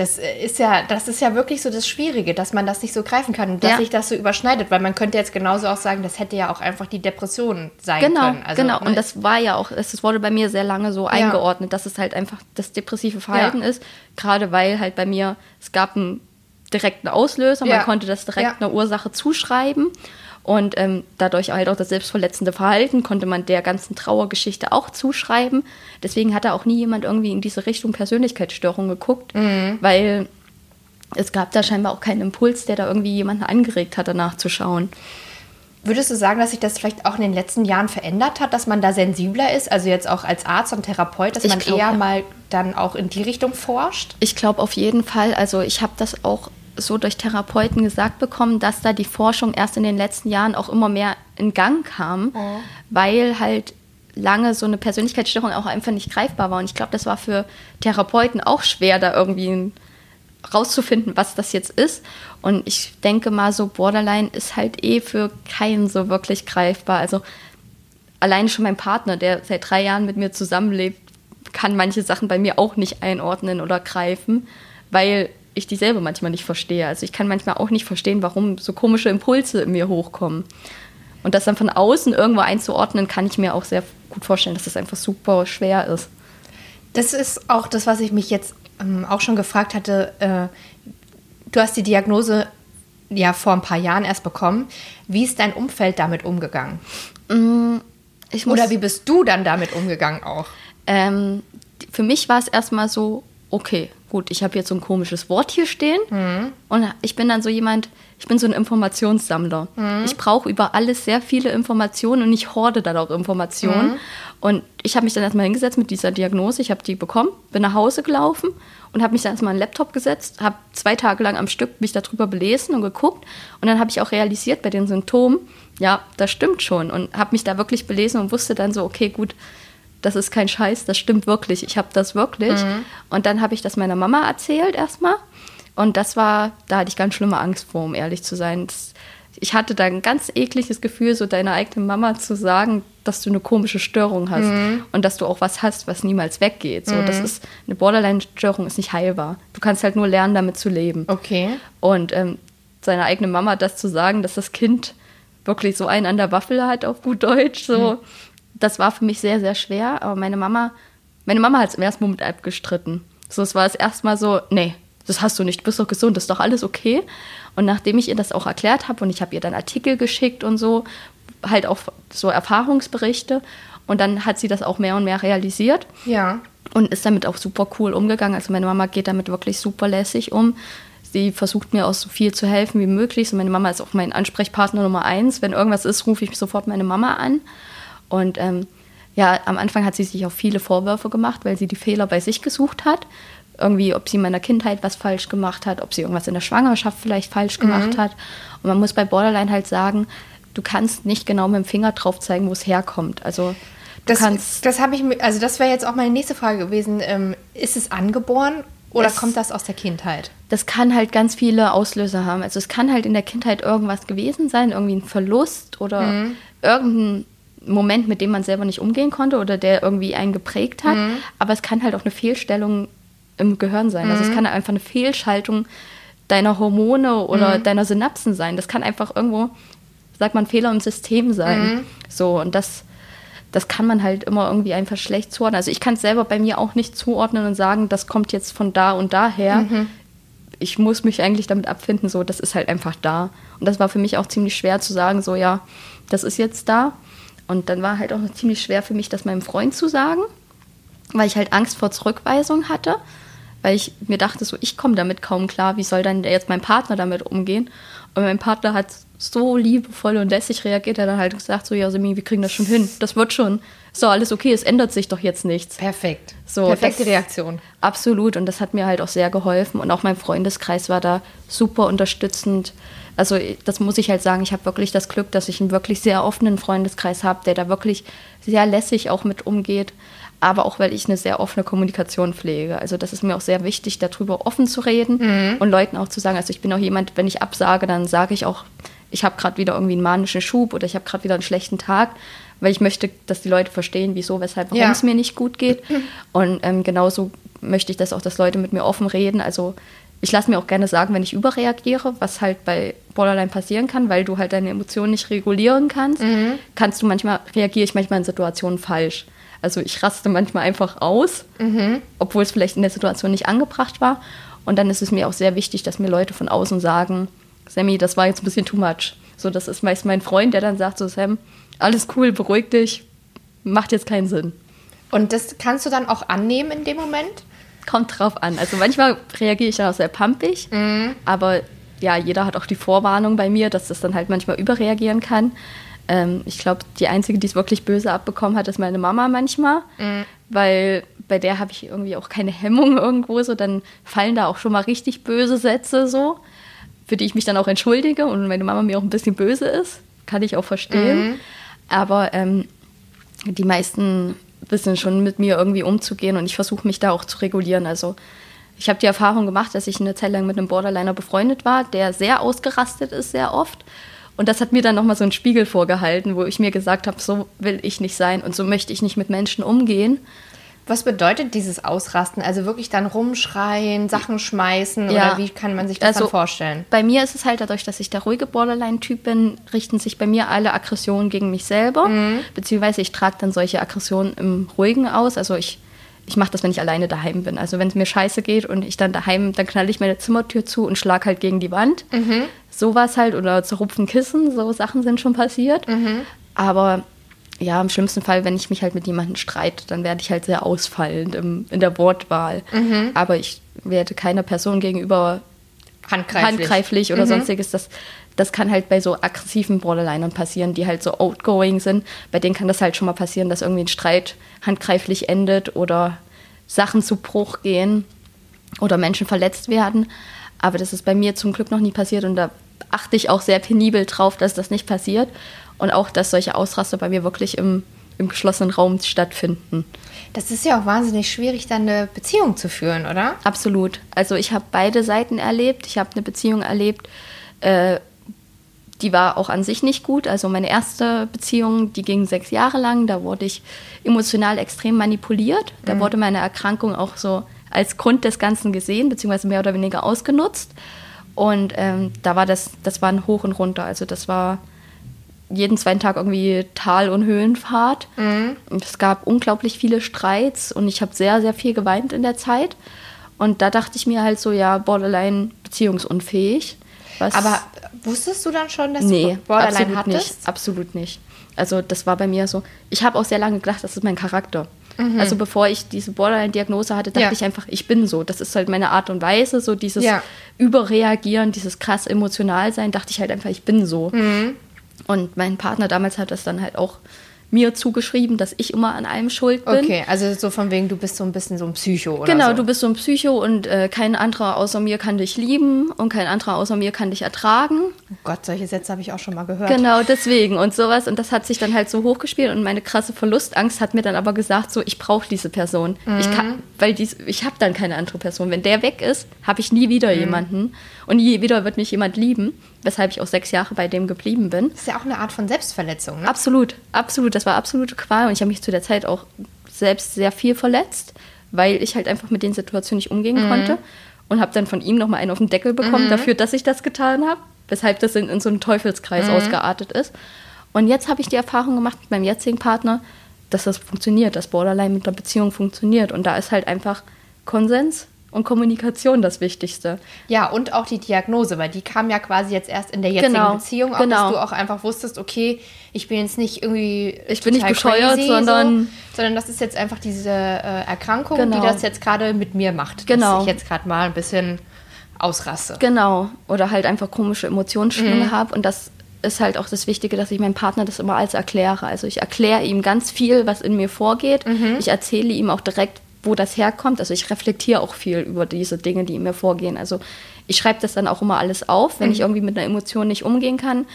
Das ist ja, das ist ja wirklich so das Schwierige, dass man das nicht so greifen kann und dass ja. sich das so überschneidet, weil man könnte jetzt genauso auch sagen, das hätte ja auch einfach die Depression sein genau, können. Also, genau, ne? und das war ja auch, es wurde bei mir sehr lange so ja. eingeordnet, dass es halt einfach das depressive Verhalten ja. ist, gerade weil halt bei mir, es gab einen direkten Auslöser, man konnte das direkt einer Ursache zuschreiben und ähm, dadurch halt auch das selbstverletzende Verhalten konnte man der ganzen Trauergeschichte auch zuschreiben. Deswegen hat da auch nie jemand irgendwie in diese Richtung Persönlichkeitsstörung geguckt, mhm. weil es gab da scheinbar auch keinen Impuls, der da irgendwie jemanden angeregt hat, danach zu schauen. Würdest du sagen, dass sich das vielleicht auch in den letzten Jahren verändert hat, dass man da sensibler ist, also jetzt auch als Arzt und Therapeut, dass ich man glaub, eher mal dann auch in die Richtung forscht? Ich glaube auf jeden Fall. Also ich habe das auch so durch Therapeuten gesagt bekommen, dass da die Forschung erst in den letzten Jahren auch immer mehr in Gang kam, oh. weil halt lange so eine Persönlichkeitsstörung auch einfach nicht greifbar war. Und ich glaube, das war für Therapeuten auch schwer, da irgendwie rauszufinden, was das jetzt ist. Und ich denke mal, so Borderline ist halt eh für keinen so wirklich greifbar. Also alleine schon mein Partner, der seit drei Jahren mit mir zusammenlebt, kann manche Sachen bei mir auch nicht einordnen oder greifen, weil ich die selber manchmal nicht verstehe. Also ich kann manchmal auch nicht verstehen, warum so komische Impulse in mir hochkommen. Und das dann von außen irgendwo einzuordnen, kann ich mir auch sehr gut vorstellen, dass das einfach super schwer ist. Das ist auch das, was ich mich jetzt ähm, auch schon gefragt hatte. Äh, du hast die Diagnose ja vor ein paar Jahren erst bekommen. Wie ist dein Umfeld damit umgegangen? Mm, Oder wie bist du dann damit umgegangen auch? Ähm, für mich war es erstmal so, okay, gut, ich habe jetzt so ein komisches Wort hier stehen mhm. und ich bin dann so jemand, ich bin so ein Informationssammler. Mhm. Ich brauche über alles sehr viele Informationen und ich horde dann auch Informationen. Mhm. Und ich habe mich dann erstmal hingesetzt mit dieser Diagnose, ich habe die bekommen, bin nach Hause gelaufen und habe mich dann erstmal an den Laptop gesetzt, habe zwei Tage lang am Stück mich darüber belesen und geguckt und dann habe ich auch realisiert bei den Symptomen, ja, das stimmt schon und habe mich da wirklich belesen und wusste dann so, okay, gut, das ist kein Scheiß, das stimmt wirklich, ich habe das wirklich. Mhm. Und dann habe ich das meiner Mama erzählt erstmal. Und das war, da hatte ich ganz schlimme Angst vor, um ehrlich zu sein. Ich hatte da ein ganz ekliges Gefühl, so deiner eigenen Mama zu sagen, dass du eine komische Störung hast mhm. und dass du auch was hast, was niemals weggeht. So, mhm. das ist eine Borderline-Störung ist nicht heilbar. Du kannst halt nur lernen, damit zu leben. Okay. Und ähm, seiner eigenen Mama das zu sagen, dass das Kind wirklich so einen an der Waffel hat, auf gut Deutsch. So. Das war für mich sehr, sehr schwer. Aber meine Mama, meine Mama hat es im ersten Moment abgestritten. So, es war das erste Mal so, nee, das hast du nicht, du bist doch gesund, das ist doch alles okay. Und nachdem ich ihr das auch erklärt habe und ich habe ihr dann Artikel geschickt und so, halt auch so Erfahrungsberichte. Und dann hat sie das auch mehr und mehr realisiert Ja. und ist damit auch super cool umgegangen. Also meine Mama geht damit wirklich super lässig um. Sie versucht mir auch so viel zu helfen wie möglich. Und meine Mama ist auch mein Ansprechpartner Nummer eins. Wenn irgendwas ist, rufe ich sofort meine Mama an. Und ähm, ja, am Anfang hat sie sich auch viele Vorwürfe gemacht, weil sie die Fehler bei sich gesucht hat. Irgendwie, ob sie in meiner Kindheit was falsch gemacht hat, ob sie irgendwas in der Schwangerschaft vielleicht falsch gemacht hat. Und man muss bei Borderline halt sagen, du kannst nicht genau mit dem Finger drauf zeigen, wo es herkommt. Also du Das, kannst das habe ich mir, also das wäre jetzt auch meine nächste Frage gewesen. Ähm, ist es angeboren oder Es- kommt das aus der Kindheit? das kann halt ganz viele Auslöser haben. Also es kann halt in der Kindheit irgendwas gewesen sein, irgendwie ein Verlust oder irgendein Moment, mit dem man selber nicht umgehen konnte oder der irgendwie einen geprägt hat. Aber es kann halt auch eine Fehlstellung im Gehirn sein. Also es kann einfach eine Fehlschaltung deiner Hormone oder deiner Synapsen sein. Das kann einfach irgendwo, sagt man, Fehler im System sein. So, und das, das kann man halt immer irgendwie einfach schlecht zuordnen. Also ich kann es selber bei mir auch nicht zuordnen und sagen, das kommt jetzt von da und daher. Ich muss mich eigentlich damit abfinden, so, das ist halt einfach da. Und das war für mich auch ziemlich schwer zu sagen, so, ja, das ist jetzt da. Und dann war halt auch noch ziemlich schwer für mich, das meinem Freund zu sagen, weil ich halt Angst vor Zurückweisung hatte, weil ich mir dachte, so, ich komme damit kaum klar, wie soll dann jetzt mein Partner damit umgehen? Und mein Partner hat so liebevoll und lässig reagiert, er hat dann halt gesagt, so, ja, Semi, wir kriegen das schon hin, das wird schon. So, alles okay, es ändert sich doch jetzt nichts. Perfekt. So, Perfekte Reaktion. Absolut, und das hat mir halt auch sehr geholfen. Und auch mein Freundeskreis war da super unterstützend. Also, das muss ich halt sagen, ich habe wirklich das Glück, dass ich einen wirklich sehr offenen Freundeskreis habe, der da wirklich sehr lässig auch mit umgeht. Aber auch, weil ich eine sehr offene Kommunikation pflege. Also, das ist mir auch sehr wichtig, darüber offen zu reden und Leuten auch zu sagen. Also, ich bin auch jemand, wenn ich absage, dann sage ich auch, ich habe gerade wieder irgendwie einen manischen Schub oder ich habe gerade wieder einen schlechten Tag, weil ich möchte, dass die Leute verstehen, wieso, weshalb, warum Ja. es mir nicht gut geht. <clears throat> Und ähm, genauso möchte ich das auch, dass Leute mit mir offen reden. Also ich lasse mir auch gerne sagen, wenn ich überreagiere, was halt bei Borderline passieren kann, weil du halt deine Emotionen nicht regulieren kannst, kannst du manchmal, reagiere ich manchmal in Situationen falsch. Also ich raste manchmal einfach aus, obwohl es vielleicht in der Situation nicht angebracht war. Und dann ist es mir auch sehr wichtig, dass mir Leute von außen sagen, Sammy, das war jetzt ein bisschen too much. So, das ist meist mein Freund, der dann sagt so, Sam, alles cool, beruhig dich, macht jetzt keinen Sinn. Und das kannst du dann auch annehmen in dem Moment? Kommt drauf an. Also manchmal reagiere ich dann auch sehr pumpig, aber ja, jeder hat auch die Vorwarnung bei mir, dass das dann halt manchmal überreagieren kann. Ähm, ich glaube, die Einzige, die es wirklich böse abbekommen hat, ist meine Mama manchmal, weil bei der habe ich irgendwie auch keine Hemmung irgendwo so. Dann fallen da auch schon mal richtig böse Sätze so, für die ich mich dann auch entschuldige und meine Mama mir auch ein bisschen böse ist. Kann ich auch verstehen. Aber ähm, die meisten wissen schon mit mir irgendwie umzugehen und ich versuche mich da auch zu regulieren. Also ich habe die Erfahrung gemacht, dass ich eine Zeit lang mit einem Borderliner befreundet war, der sehr ausgerastet ist, sehr oft. Und das hat mir dann nochmal so einen Spiegel vorgehalten, wo ich mir gesagt habe, so will ich nicht sein und so möchte ich nicht mit Menschen umgehen. Was bedeutet dieses Ausrasten? Also wirklich dann rumschreien, Sachen schmeißen Ja. oder wie kann man sich das Also- dann vorstellen? Bei mir ist es halt dadurch, dass ich der ruhige Borderline-Typ bin, richten sich bei mir alle Aggressionen gegen mich selber. Beziehungsweise ich trage dann solche Aggressionen im Ruhigen aus. Also ich, ich mache das, wenn ich alleine daheim bin. Also wenn es mir scheiße geht und ich dann daheim, dann knalle ich meine Zimmertür zu und schlag halt gegen die Wand. Sowas halt oder zerrupfen Kissen, so Sachen sind schon passiert. Aber ja, im schlimmsten Fall, wenn ich mich halt mit jemandem streite, dann werde ich halt sehr ausfallend im, in der Wortwahl. Aber ich werde keiner Person gegenüber Handgreiflich. handgreiflich oder sonstiges. Das, das kann halt bei so aggressiven Borderlinern passieren, die halt so outgoing sind. Bei denen kann das halt schon mal passieren, dass irgendwie ein Streit handgreiflich endet oder Sachen zu Bruch gehen oder Menschen verletzt werden. Aber das ist bei mir zum Glück noch nie passiert und da achte ich auch sehr penibel drauf, dass das nicht passiert und auch, dass solche Ausraster bei mir wirklich im, im geschlossenen Raum stattfinden. Das ist ja auch wahnsinnig schwierig, dann eine Beziehung zu führen, oder? Absolut. Also ich habe beide Seiten erlebt. Ich habe eine Beziehung erlebt, äh, die war auch an sich nicht gut. Also meine erste Beziehung, die ging sechs Jahre lang. Da wurde ich emotional extrem manipuliert. Da wurde meine Erkrankung auch so als Grund des Ganzen gesehen, beziehungsweise mehr oder weniger ausgenutzt. Und ähm, da war das, das war ein Hoch und runter. Also das war jeden zweiten Tag irgendwie Tal- und Höhenfahrt. Mhm. Und es gab unglaublich viele Streits und ich habe sehr, sehr viel geweint in der Zeit. Und da dachte ich mir halt so, ja, Borderline beziehungsunfähig. Was Aber wusstest du dann schon, dass nee, du Borderline absolut hattest? nicht. Absolut nicht. Also das war bei mir so. Ich habe auch sehr lange gedacht, das ist mein Charakter. Also bevor ich diese Borderline-Diagnose hatte, dachte Mhm. Ja. ich einfach, ich bin so. Das ist halt meine Art und Weise, so dieses Ja. Überreagieren, dieses krass emotional sein, dachte ich halt einfach, ich bin so. Mhm. Und mein Partner damals hat das dann halt auch mir zugeschrieben, dass ich immer an allem schuld bin. Okay, also so von wegen, du bist so ein bisschen so ein Psycho oder Genau, so. du bist so ein Psycho und äh, kein anderer außer mir kann dich lieben und kein anderer außer mir kann dich ertragen. Oh Gott, solche Sätze habe ich auch schon mal gehört. Genau, deswegen und sowas. Und das hat sich dann halt so hochgespielt und meine krasse Verlustangst hat mir dann aber gesagt, so, ich brauche diese Person. Ich Mhm. kann, weil dies, ich habe dann keine andere Person. Wenn der weg ist, habe ich nie wieder Mhm. jemanden und nie wieder wird mich jemand lieben, weshalb ich auch sechs Jahre bei dem geblieben bin. Das ist ja auch eine Art von Selbstverletzung, ne? Absolut, absolut. Das war absolute Qual und ich habe mich zu der Zeit auch selbst sehr viel verletzt, weil ich halt einfach mit den Situationen nicht umgehen konnte und habe dann von ihm nochmal einen auf den Deckel bekommen dafür, dass ich das getan habe, weshalb das in, in so einem Teufelskreis ausgeartet ist. Und jetzt habe ich die Erfahrung gemacht mit meinem jetzigen Partner, dass das funktioniert, dass Borderline mit einer Beziehung funktioniert und da ist halt einfach Konsens und Kommunikation das Wichtigste. Ja, und auch die Diagnose, weil die kam ja quasi jetzt erst in der jetzigen Genau, Beziehung, auch, genau. dass du auch einfach wusstest, okay, ich bin jetzt nicht irgendwie Ich bin nicht bescheuert, crazy, sondern- so, sondern das ist jetzt einfach diese äh, Erkrankung, Genau. die das jetzt gerade mit mir macht, Genau. dass ich jetzt gerade mal ein bisschen ausraste. Genau. Oder halt einfach komische Emotionsschwünge habe. Und das ist halt auch das Wichtige, dass ich meinem Partner das immer als erkläre. Also ich erkläre ihm ganz viel, was in mir vorgeht. Ich erzähle ihm auch direkt, wo das herkommt. Also ich reflektiere auch viel über diese Dinge, die in mir vorgehen. Also ich schreibe das dann auch immer alles auf. Wenn ich irgendwie mit einer Emotion nicht umgehen kann,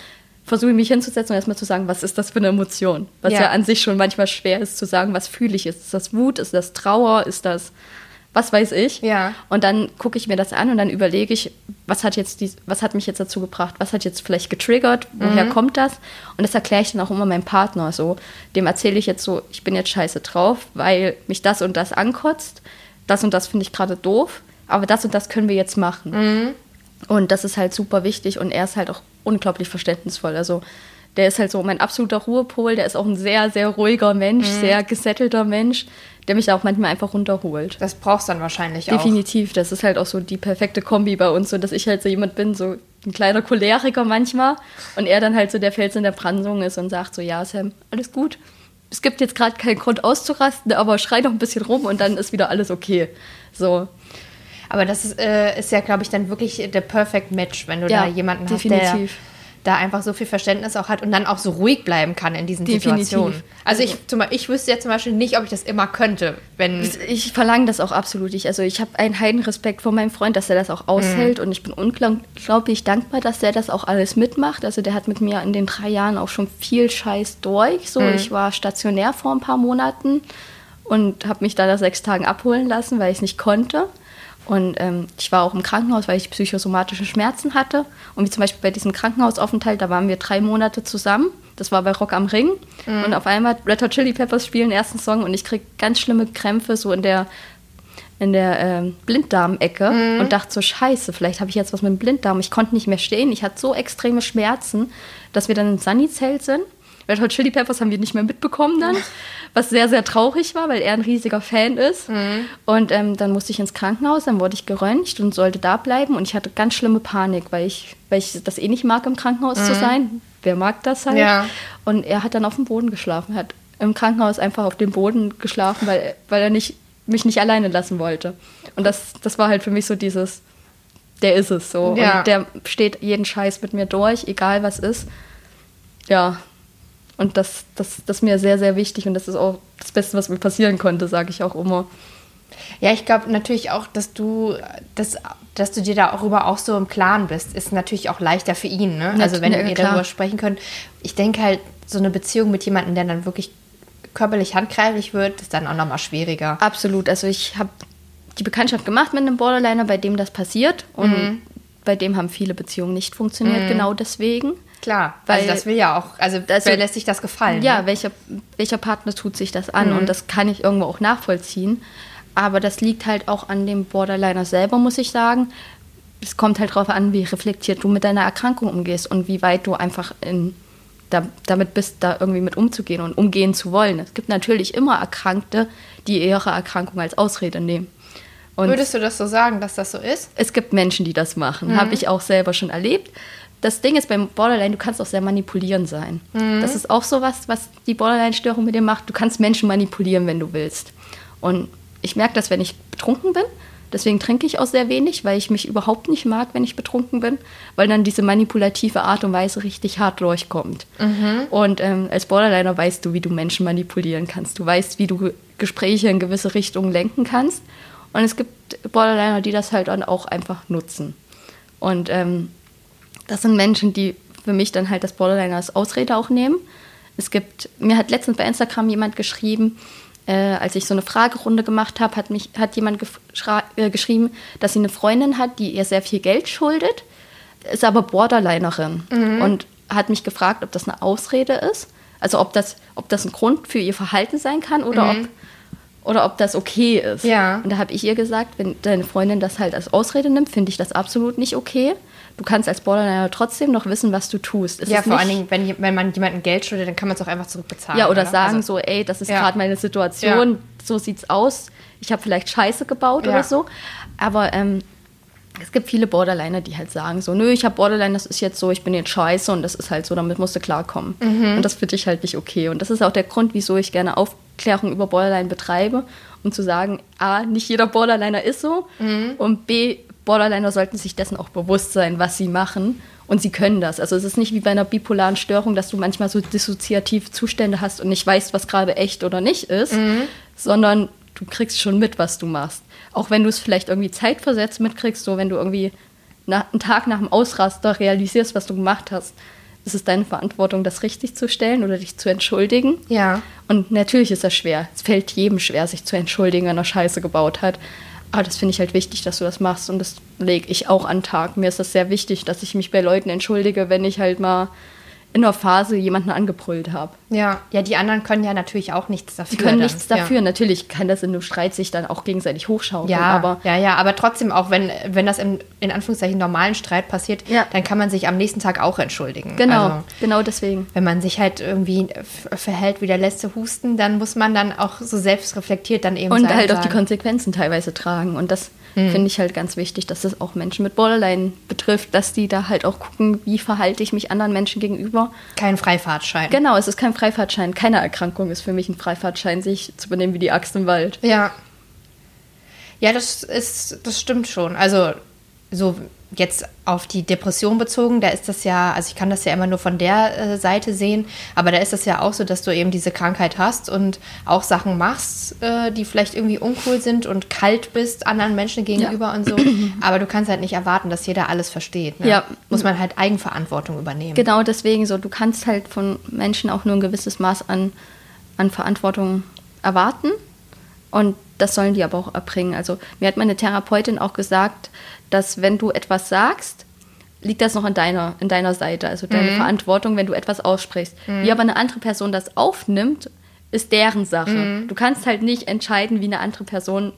versuche ich mich hinzusetzen und erstmal zu sagen, was ist das für eine Emotion? Was Ja. ja. an sich schon manchmal schwer ist zu sagen, was fühle ich? Ist das Wut? Ist das Trauer? Ist das was weiß ich? Ja. Und dann gucke ich mir das an und dann überlege ich, was hat jetzt dies, was hat mich jetzt dazu gebracht, was hat jetzt vielleicht getriggert, woher kommt das? Und das erkläre ich dann auch immer meinem Partner so. Dem erzähle ich jetzt so, ich bin jetzt scheiße drauf, weil mich das und das ankotzt. Das und das finde ich gerade doof, aber das und das können wir jetzt machen. Und das ist halt super wichtig und er ist halt auch unglaublich verständnisvoll. Also der ist halt so mein absoluter Ruhepol, der ist auch ein sehr, sehr ruhiger Mensch, sehr gesettelter Mensch, der mich auch manchmal einfach runterholt. Das brauchst du dann wahrscheinlich auch. Definitiv, das ist halt auch so die perfekte Kombi bei uns, so dass ich halt so jemand bin, so ein kleiner Choleriker manchmal und er dann halt so der Fels in der Brandung ist und sagt so, ja Sam, alles gut. Es gibt jetzt gerade keinen Grund auszurasten, aber schrei noch ein bisschen rum und dann ist wieder alles okay. So, Aber das ist, äh, ist ja, glaube ich, dann wirklich der Perfect Match, wenn du Ja, da jemanden hast, der definitiv. Da einfach so viel Verständnis auch hat und dann auch so ruhig bleiben kann in diesen Definitiv. Situationen. Also ich, zum, Beispiel- ich wüsste ja zum Beispiel nicht, ob ich das immer könnte, wenn... Ich verlange das auch absolut nicht. Also ich habe einen Heidenrespekt vor meinem Freund, dass er das auch aushält und ich bin unglaublich dankbar, dass er das auch alles mitmacht. Also der hat mit mir in den drei Jahren auch schon viel Scheiß durch. So, ich war stationär vor ein paar Monaten und habe mich da nach sechs Tagen abholen lassen, weil ich es nicht konnte. Und ähm, ich war auch im Krankenhaus, weil ich psychosomatische Schmerzen hatte. Und wie zum Beispiel bei diesem Krankenhausaufenthalt, da waren wir drei Monate zusammen. Das war bei Rock am Ring. Und auf einmal Red Hot Chili Peppers spielen den ersten Song und ich krieg ganz schlimme Krämpfe so in der in der ähm, Blinddarm-Ecke und dachte so, scheiße, vielleicht habe ich jetzt was mit dem Blinddarm. Ich konnte nicht mehr stehen. Ich hatte so extreme Schmerzen, dass wir dann im Sunny-Zelt sind. Red Hot Chili Peppers haben wir nicht mehr mitbekommen dann, was sehr, sehr traurig war, weil er ein riesiger Fan ist. Und ähm, dann musste ich ins Krankenhaus, dann wurde ich geröntgt und sollte da bleiben. Und ich hatte ganz schlimme Panik, weil ich, weil ich das eh nicht mag, im Krankenhaus zu sein. Wer mag das halt? Ja. Und er hat dann auf dem Boden geschlafen, hat im Krankenhaus einfach auf dem Boden geschlafen, weil, weil er nicht, mich nicht alleine lassen wollte. Und das, das war halt für mich so dieses, der ist es so. Ja. Und der steht jeden Scheiß mit mir durch, egal was ist. Ja. Und das, das, das ist mir sehr, sehr wichtig und das ist auch das Beste, was mir passieren konnte, sage ich auch immer. Ja, ich glaube natürlich auch, dass du, dass, dass du dir darüber auch so im Klaren bist, ist natürlich auch leichter für ihn. Ne? Also wenn ja, ihr klar. darüber sprechen könnt. Ich denke halt, so eine Beziehung mit jemandem, der dann wirklich körperlich handgreiflich wird, ist dann auch nochmal schwieriger. Absolut. Also ich habe die Bekanntschaft gemacht mit einem Borderliner, bei dem das passiert. Und Mhm. bei dem haben viele Beziehungen nicht funktioniert, genau deswegen. Klar, Weil- also das will ja auch, also Also- wer lässt sich das gefallen? Ja, ne? welcher, welcher Partner tut sich das an? Mhm. Und das kann ich irgendwo auch nachvollziehen. Aber das liegt halt auch an dem Borderliner selber, muss ich sagen. Es kommt halt darauf an, wie reflektiert du mit deiner Erkrankung umgehst und wie weit du einfach in da, damit bist, da irgendwie mit umzugehen und umgehen zu wollen. Es gibt natürlich immer Erkrankte, die ihre Erkrankung als Ausrede nehmen. Und Würdest du das so sagen, dass das so ist? Es gibt Menschen, die das machen. Mhm. Habe ich auch selber schon erlebt. Das Ding ist beim Borderline, du kannst auch sehr manipulierend sein. Mhm. Das ist auch so was, was die Borderline-Störung mit dir macht. Du kannst Menschen manipulieren, wenn du willst. Und ich merke das, wenn ich betrunken bin. Deswegen trinke ich auch sehr wenig, weil ich mich überhaupt nicht mag, wenn ich betrunken bin, weil dann diese manipulative Art und Weise richtig hart durchkommt. Mhm. Und ähm, als Borderliner weißt du, wie du Menschen manipulieren kannst. Du weißt, wie du Gespräche in gewisse Richtungen lenken kannst. Und es gibt Borderliner, die das halt dann auch einfach nutzen. Und ähm, das sind Menschen, die für mich dann halt das Borderliner als Ausrede auch nehmen. Es gibt, mir hat letztens bei Instagram jemand geschrieben, äh, als ich so eine Fragerunde gemacht habe, hat, hat jemand äh, geschrieben, dass sie eine Freundin hat, die ihr sehr viel Geld schuldet, ist aber Borderlinerin mhm. und hat mich gefragt, ob das eine Ausrede ist. Also ob das, ob das ein Grund für ihr Verhalten sein kann oder mhm. ob oder ob das okay ist. Ja. Und da habe ich ihr gesagt, wenn deine Freundin das halt als Ausrede nimmt, finde ich das absolut nicht okay. Du kannst als Borderliner trotzdem noch wissen, was du tust. Es ja, vor allen Dingen, wenn, wenn man jemandem Geld schuldet, dann kann man es auch einfach zurückbezahlen. Ja, oder, oder? sagen also, so, ey, das ist ja. gerade meine Situation, ja. so sieht's aus. Ich habe vielleicht Scheiße gebaut ja. oder so. Aber ähm, es gibt viele Borderliner, die halt sagen so, nö, ich habe Borderline, das ist jetzt so, ich bin jetzt scheiße und das ist halt so, damit musst du klarkommen. Mhm. Und das finde ich halt nicht okay. Und das ist auch der Grund, wieso ich gerne auf Aufklärung über Borderline betreibe, um zu sagen, A, nicht jeder Borderliner ist so mhm. und B, Borderliner sollten sich dessen auch bewusst sein, was sie machen und sie können das. Also es ist nicht wie bei einer bipolaren Störung, dass du manchmal so dissoziative Zustände hast und nicht weißt, was gerade echt oder nicht ist, mhm. sondern du kriegst schon mit, was du machst. Auch wenn du es vielleicht irgendwie zeitversetzt mitkriegst, so wenn du irgendwie nach, einen Tag nach dem Ausraster realisierst, was du gemacht hast, es ist deine Verantwortung, das richtig zu stellen oder dich zu entschuldigen. Ja. Und natürlich ist das schwer. Es fällt jedem schwer, sich zu entschuldigen, wenn er Scheiße gebaut hat. Aber das finde ich halt wichtig, dass du das machst und das lege ich auch an Tag. Mir ist das sehr wichtig, dass ich mich bei Leuten entschuldige, wenn ich halt mal in der Phase jemanden angebrüllt habe. Ja, ja, die anderen können ja natürlich auch nichts dafür. Die können dann. nichts dafür. Ja. Natürlich kann das in einem Streit sich dann auch gegenseitig hochschauen. Ja, aber ja, ja, aber trotzdem auch, wenn, wenn das im, in Anführungszeichen normalen Streit passiert, ja. dann kann man sich am nächsten Tag auch entschuldigen. Genau, also, genau deswegen. Wenn man sich halt irgendwie verhält wie der letzte Husten, dann muss man dann auch so selbstreflektiert dann eben Und halt auch die Konsequenzen teilweise tragen. Und das mhm. finde ich halt ganz wichtig, dass das auch Menschen mit Borderline betrifft, dass die da halt auch gucken, wie verhalte ich mich anderen Menschen gegenüber. Kein Freifahrtschein. Genau, es ist kein Freifahrtschein. Keine Erkrankung ist für mich ein Freifahrtschein, sich zu benehmen wie die Axt im Wald. Ja. Ja, das ist, das stimmt schon. Also so jetzt auf die Depression bezogen, da ist das ja, also ich kann das ja immer nur von der äh, Seite sehen, aber da ist das ja auch so, dass du eben diese Krankheit hast und auch Sachen machst, äh, die vielleicht irgendwie uncool sind und kalt bist anderen Menschen gegenüber ja. und so. <clears throat> Aber du kannst halt nicht erwarten, dass jeder alles versteht. Ne? Ja. Muss man halt Eigenverantwortung übernehmen. Genau deswegen so, du kannst halt von Menschen auch nur ein gewisses Maß an, an Verantwortung erwarten. Und das sollen die aber auch erbringen. Also mir hat meine Therapeutin auch gesagt, dass wenn du etwas sagst, liegt das noch in deiner, in deiner Seite, also deine mhm. Verantwortung, wenn du etwas aussprichst. Mhm. Wie aber eine andere Person das aufnimmt, ist deren Sache. Mhm. Du kannst halt nicht entscheiden, wie eine andere Person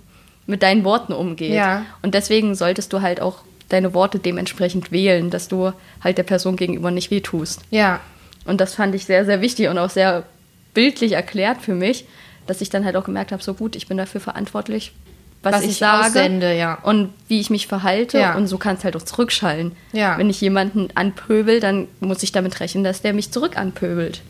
mit deinen Worten umgeht. Ja. Und deswegen solltest du halt auch deine Worte dementsprechend wählen, dass du halt der Person gegenüber nicht wehtust. Ja. Und das fand ich sehr, sehr wichtig und auch sehr bildlich erklärt für mich, dass ich dann halt auch gemerkt habe, so gut, ich bin dafür verantwortlich, was, was ich, ich, sage aussende, ja. und wie ich mich verhalte. Ja. Und so kann es halt auch zurückschallen. Ja. Wenn ich jemanden anpöbel, dann muss ich damit rechnen, dass der mich zurück anpöbelt.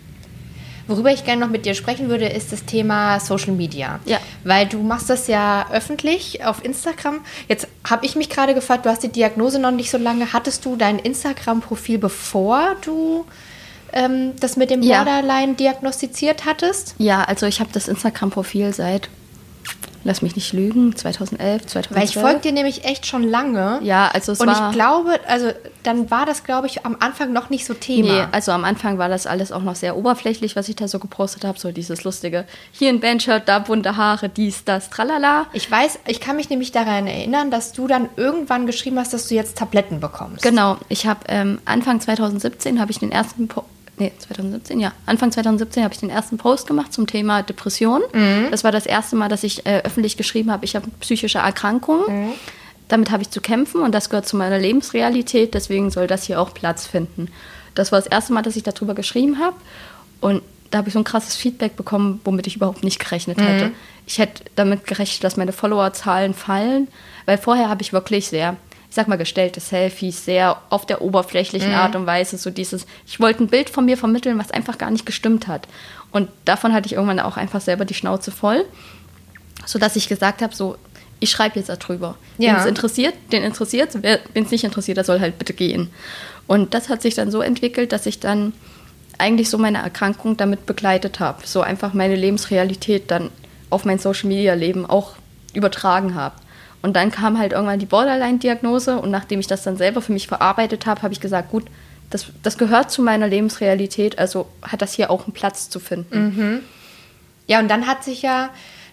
Worüber ich gerne noch mit dir sprechen würde, ist das Thema Social Media. Ja. Weil du machst das ja öffentlich auf Instagram. Jetzt habe ich mich gerade gefragt, du hast die Diagnose noch nicht so lange. Hattest du dein Instagram-Profil, bevor du ähm, das mit dem Borderline ja. diagnostiziert hattest? Ja, also ich habe das Instagram-Profil seit lass mich nicht lügen, 2011, 2012. Weil ich folge dir nämlich echt schon lange. Ja, also es Und war, ich glaube, also dann war das, glaube ich, am Anfang noch nicht so Thema. Nee, also am Anfang war das alles auch noch sehr oberflächlich, was ich da so gepostet habe. So dieses lustige, hier ein Bandshirt, da bunte Haare, dies, das, tralala. Ich weiß, ich kann mich nämlich daran erinnern, dass du dann irgendwann geschrieben hast, dass du jetzt Tabletten bekommst. Genau, ich habe ähm, Anfang 2017 habe ich den ersten po nee, 2017, ja. Anfang 2017 habe ich den ersten Post gemacht zum Thema Depression. Mhm. Das war das erste Mal, dass ich äh, öffentlich geschrieben habe, ich habe psychische Erkrankungen. Mhm. Damit habe ich zu kämpfen und das gehört zu meiner Lebensrealität, deswegen soll das hier auch Platz finden. das war das erste Mal, dass ich darüber geschrieben habe. Und da habe ich so ein krasses Feedback bekommen, womit ich überhaupt nicht gerechnet hätte. Ich hätte damit gerechnet, dass meine Followerzahlen fallen, weil vorher habe ich wirklich sehr, ich sag mal, gestellte Selfies, sehr auf der oberflächlichen Art und Weise, so dieses, ich wollte ein Bild von mir vermitteln, was einfach gar nicht gestimmt hat. Und davon hatte ich irgendwann auch einfach selber die Schnauze voll, sodass ich gesagt habe, so, ich schreibe jetzt darüber. Ja. Wen es interessiert, den interessiert, wen es nicht interessiert, der soll halt bitte gehen. Und das hat sich dann so entwickelt, dass ich dann eigentlich so meine Erkrankung damit begleitet habe. So einfach meine Lebensrealität dann auf mein Social Media Leben auch übertragen habe. Und dann kam halt irgendwann die Borderline-Diagnose und nachdem ich das dann selber für mich verarbeitet habe, habe ich gesagt, gut, das, das gehört zu meiner Lebensrealität, also hat das hier auch einen Platz zu finden. Ja, und dann hat sich ja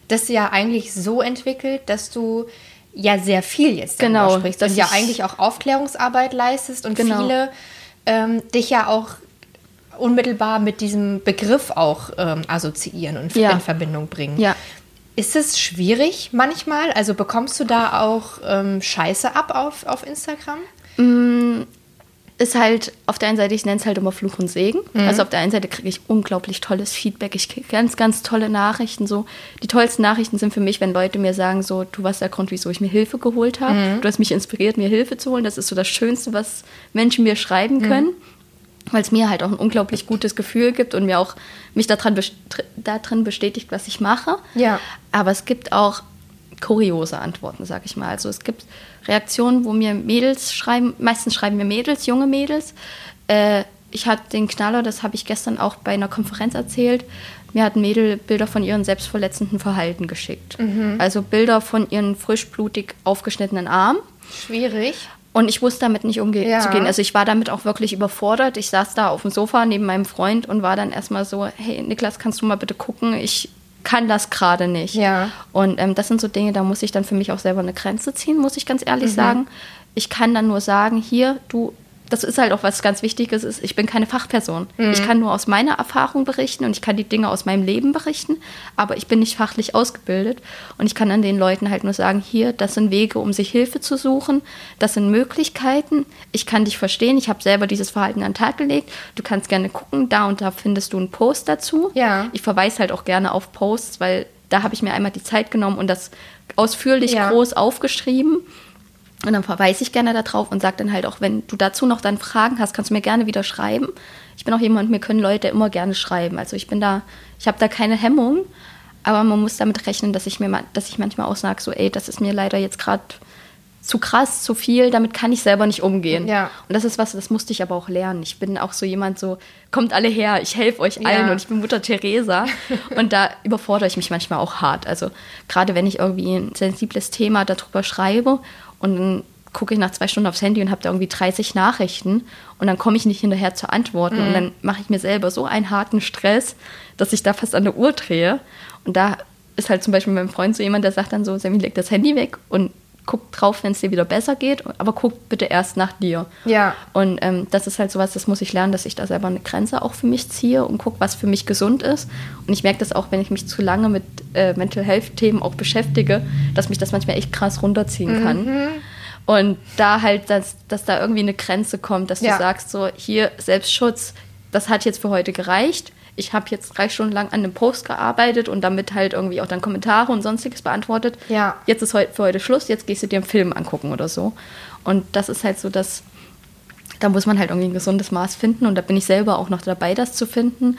das ja eigentlich so entwickelt, dass du ja sehr viel jetzt darüber Genau, sprichst dass und ja ich- eigentlich auch Aufklärungsarbeit leistest und Genau. viele ähm, dich ja auch unmittelbar mit diesem Begriff auch ähm, assoziieren und Ja. in Verbindung bringen. Ja. Ist es schwierig manchmal? Also bekommst du da auch ähm, Scheiße ab auf, auf Instagram? ist halt auf der einen Seite, ich nenne es halt immer Fluch und Segen. Also auf der einen Seite kriege ich unglaublich tolles Feedback. Ich kriege ganz, ganz tolle Nachrichten. So die tollsten Nachrichten sind für mich, wenn Leute mir sagen, so du warst der Grund, wieso ich mir Hilfe geholt habe. Du hast mich inspiriert, mir Hilfe zu holen. Das ist so das Schönste, was Menschen mir schreiben können. Weil es mir halt auch ein unglaublich gutes Gefühl gibt und mir auch mich daran, best- darin bestätigt, was ich mache. Ja. Aber es gibt auch kuriose Antworten, sag ich mal. Also es gibt Reaktionen, wo mir Mädels schreiben, meistens schreiben mir Mädels, junge Mädels. Äh, ich hatte den Knaller, das habe ich gestern auch bei einer Konferenz erzählt. Mir hat ein Mädel Bilder von ihren selbstverletzenden Verhalten geschickt. Also Bilder von ihren frischblutig aufgeschnittenen Armen. Schwierig. Und ich wusste damit nicht umgehen Ja. Also ich war damit auch wirklich überfordert. Ich saß da auf dem Sofa neben meinem Freund und war dann erstmal so, hey Niklas, kannst du mal bitte gucken? Ich kann das gerade nicht. Ja. Und ähm, das sind so Dinge, da muss ich dann für mich auch selber eine Grenze ziehen, muss ich ganz ehrlich sagen. Ich kann dann nur sagen, hier, du, das ist halt auch was ganz Wichtiges, ist, ich bin keine Fachperson. Ich kann nur aus meiner Erfahrung berichten und ich kann die Dinge aus meinem Leben berichten, aber ich bin nicht fachlich ausgebildet und ich kann an den Leuten halt nur sagen, hier, das sind Wege, um sich Hilfe zu suchen, das sind Möglichkeiten, ich kann dich verstehen, ich habe selber dieses Verhalten an den Tag gelegt, du kannst gerne gucken, da und da findest du einen Post dazu. Ja. Ich verweise halt auch gerne auf Posts, weil da habe ich mir einmal die Zeit genommen und das ausführlich Ja. groß aufgeschrieben. Und dann verweise ich gerne darauf und sage dann halt auch, wenn du dazu noch dann Fragen hast, kannst du mir gerne wieder schreiben. Ich bin auch jemand, mir können Leute immer gerne schreiben. Also ich bin da, ich habe da keine Hemmung, aber man muss damit rechnen, dass ich mir, dass ich manchmal auch sage, so, ey, das ist mir leider jetzt gerade zu krass, zu viel, damit kann ich selber nicht umgehen. Ja. Und das ist was, das musste ich aber auch lernen. Ich bin auch so jemand, so, kommt alle her, ich helfe euch allen Ja. und ich bin Mutter Teresa. <laughs> und da überfordere ich mich manchmal auch hart. Also gerade wenn ich irgendwie ein sensibles Thema darüber schreibe und dann gucke ich nach zwei Stunden aufs Handy und habe da irgendwie 30 Nachrichten. Und dann komme ich nicht hinterher zu antworten. Und dann mache ich mir selber so einen harten Stress, dass ich da fast an der Uhr drehe. Und da ist halt zum Beispiel mein Freund so jemand, der sagt dann so, Sammy, leg das Handy weg. Und guck drauf, wenn es dir wieder besser geht, aber guck bitte erst nach dir. Ja. Und ähm, das ist halt sowas, das muss ich lernen, dass ich da selber eine Grenze auch für mich ziehe und gucke, was für mich gesund ist. Und ich merke das auch, wenn ich mich zu lange mit äh, Mental Health-Themen auch beschäftige, dass mich das manchmal echt krass runterziehen kann. Und da halt, dass, dass da irgendwie eine Grenze kommt, dass Ja. du sagst, so hier Selbstschutz, das hat jetzt für heute gereicht. Ich habe jetzt drei Stunden lang an einem Post gearbeitet und damit halt irgendwie auch dann Kommentare und sonstiges beantwortet. Ja. Jetzt ist heute für heute Schluss, jetzt gehst du dir einen Film angucken oder so. Und das ist halt so das, da muss man halt irgendwie ein gesundes Maß finden und da bin ich selber auch noch dabei, das zu finden.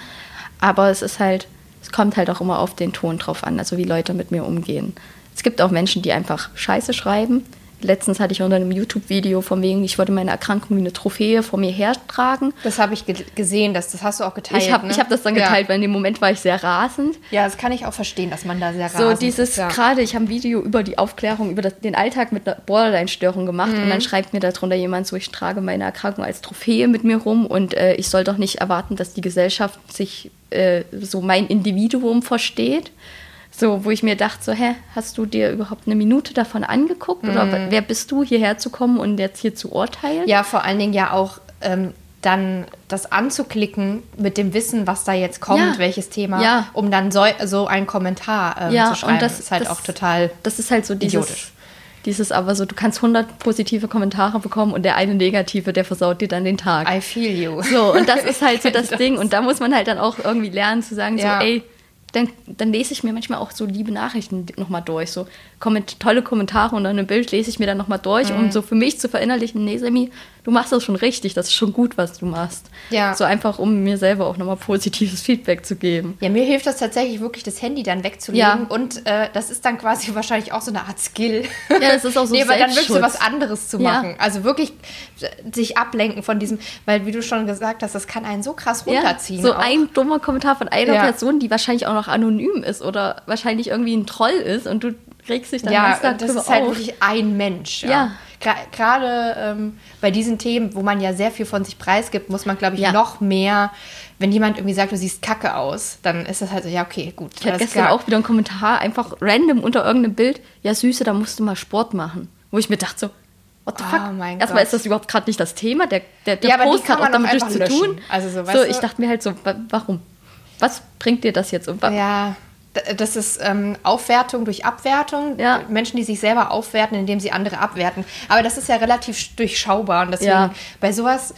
Aber es ist halt, es kommt halt auch immer auf den Ton drauf an, also wie Leute mit mir umgehen. Es gibt auch Menschen, die einfach Scheiße schreiben. Letztens hatte ich unter einem YouTube-Video von wegen, ich wollte meine Erkrankung wie eine Trophäe vor mir hertragen. Das habe ich ge gesehen, das, das hast du auch geteilt. Ich habe ne? ich hab das dann Ja. geteilt, weil in dem Moment war ich sehr rasend. Ja, das kann ich auch verstehen, dass man da sehr So rasend dieses, ist. Ja. gerade ich habe ein Video über die Aufklärung, über das, den Alltag mit einer Borderline-Störung gemacht und Mhm. dann schreibt mir darunter jemand so, ich trage meine Erkrankung als Trophäe mit mir rum und äh, ich soll doch nicht erwarten, dass die Gesellschaft sich äh, so mein Individuum versteht. So, wo ich mir dachte, so, hä, hast du dir überhaupt eine Minute davon angeguckt? Oder wer bist du, hierher zu kommen und jetzt hier zu urteilen? Mhm. Ja, vor allen Dingen ja auch ähm, dann das anzuklicken mit dem Wissen, was da jetzt kommt, Ja. welches Thema, Ja. um dann so, so einen Kommentar ähm, Ja, zu schreiben. und das ist halt das- auch total Das ist halt so dieses. idiotisch. Dieses aber so, du kannst 100 positive Kommentare bekommen und der eine negative, der versaut dir dann den Tag. I feel you. So, und das ist halt so <laughs> das, das Ding. Und da muss man halt dann auch irgendwie lernen zu sagen, ja. so, ey, dann, dann lese ich mir manchmal auch so liebe Nachrichten nochmal durch. So komment tolle Kommentare und dann ein Bild lese ich mir dann nochmal durch, mhm. um so für mich zu verinnerlichen, nee, Semi, du machst das schon richtig, das ist schon gut, was du machst. Ja. So einfach, um mir selber auch nochmal positives Feedback zu geben. Ja, mir hilft das tatsächlich wirklich, das Handy dann wegzulegen. Ja. Und äh, das ist dann quasi <laughs> wahrscheinlich auch so eine Art Skill. Ja, das ist auch so <laughs> Nee, weil dann wirklich so was anderes zu machen. Ja. Also wirklich sich ablenken von diesem, weil wie du schon gesagt hast, das kann einen so krass runterziehen. Ja, so auch. ein dummer Kommentar von einer Person, die wahrscheinlich auch noch anonym ist oder wahrscheinlich irgendwie ein Troll ist und du regst dich dann ja, ganz das ist halt wirklich ein Mensch. Ja. Gerade ähm, bei diesen Themen, wo man ja sehr viel von sich preisgibt, muss man, glaube ich, ja. noch mehr, wenn jemand irgendwie sagt, du siehst kacke aus, dann ist das halt so, ja, okay, gut. Ich hatte gestern auch wieder einen Kommentar, einfach random unter irgendeinem Bild, ja, Süße, da musst du mal Sport machen. Wo ich mir dachte so, what the oh fuck? Erstmal ist das überhaupt gerade nicht das Thema, der, der, der ja, Post hat auch damit nichts zu tun. Also so, so ich dachte mir halt so, warum? Was bringt dir das jetzt? Ja, das ist ähm, Aufwertung durch Abwertung. Ja. Menschen, die sich selber aufwerten, indem sie andere abwerten. Aber das ist ja relativ durchschaubar und deswegen ja. bei sowas,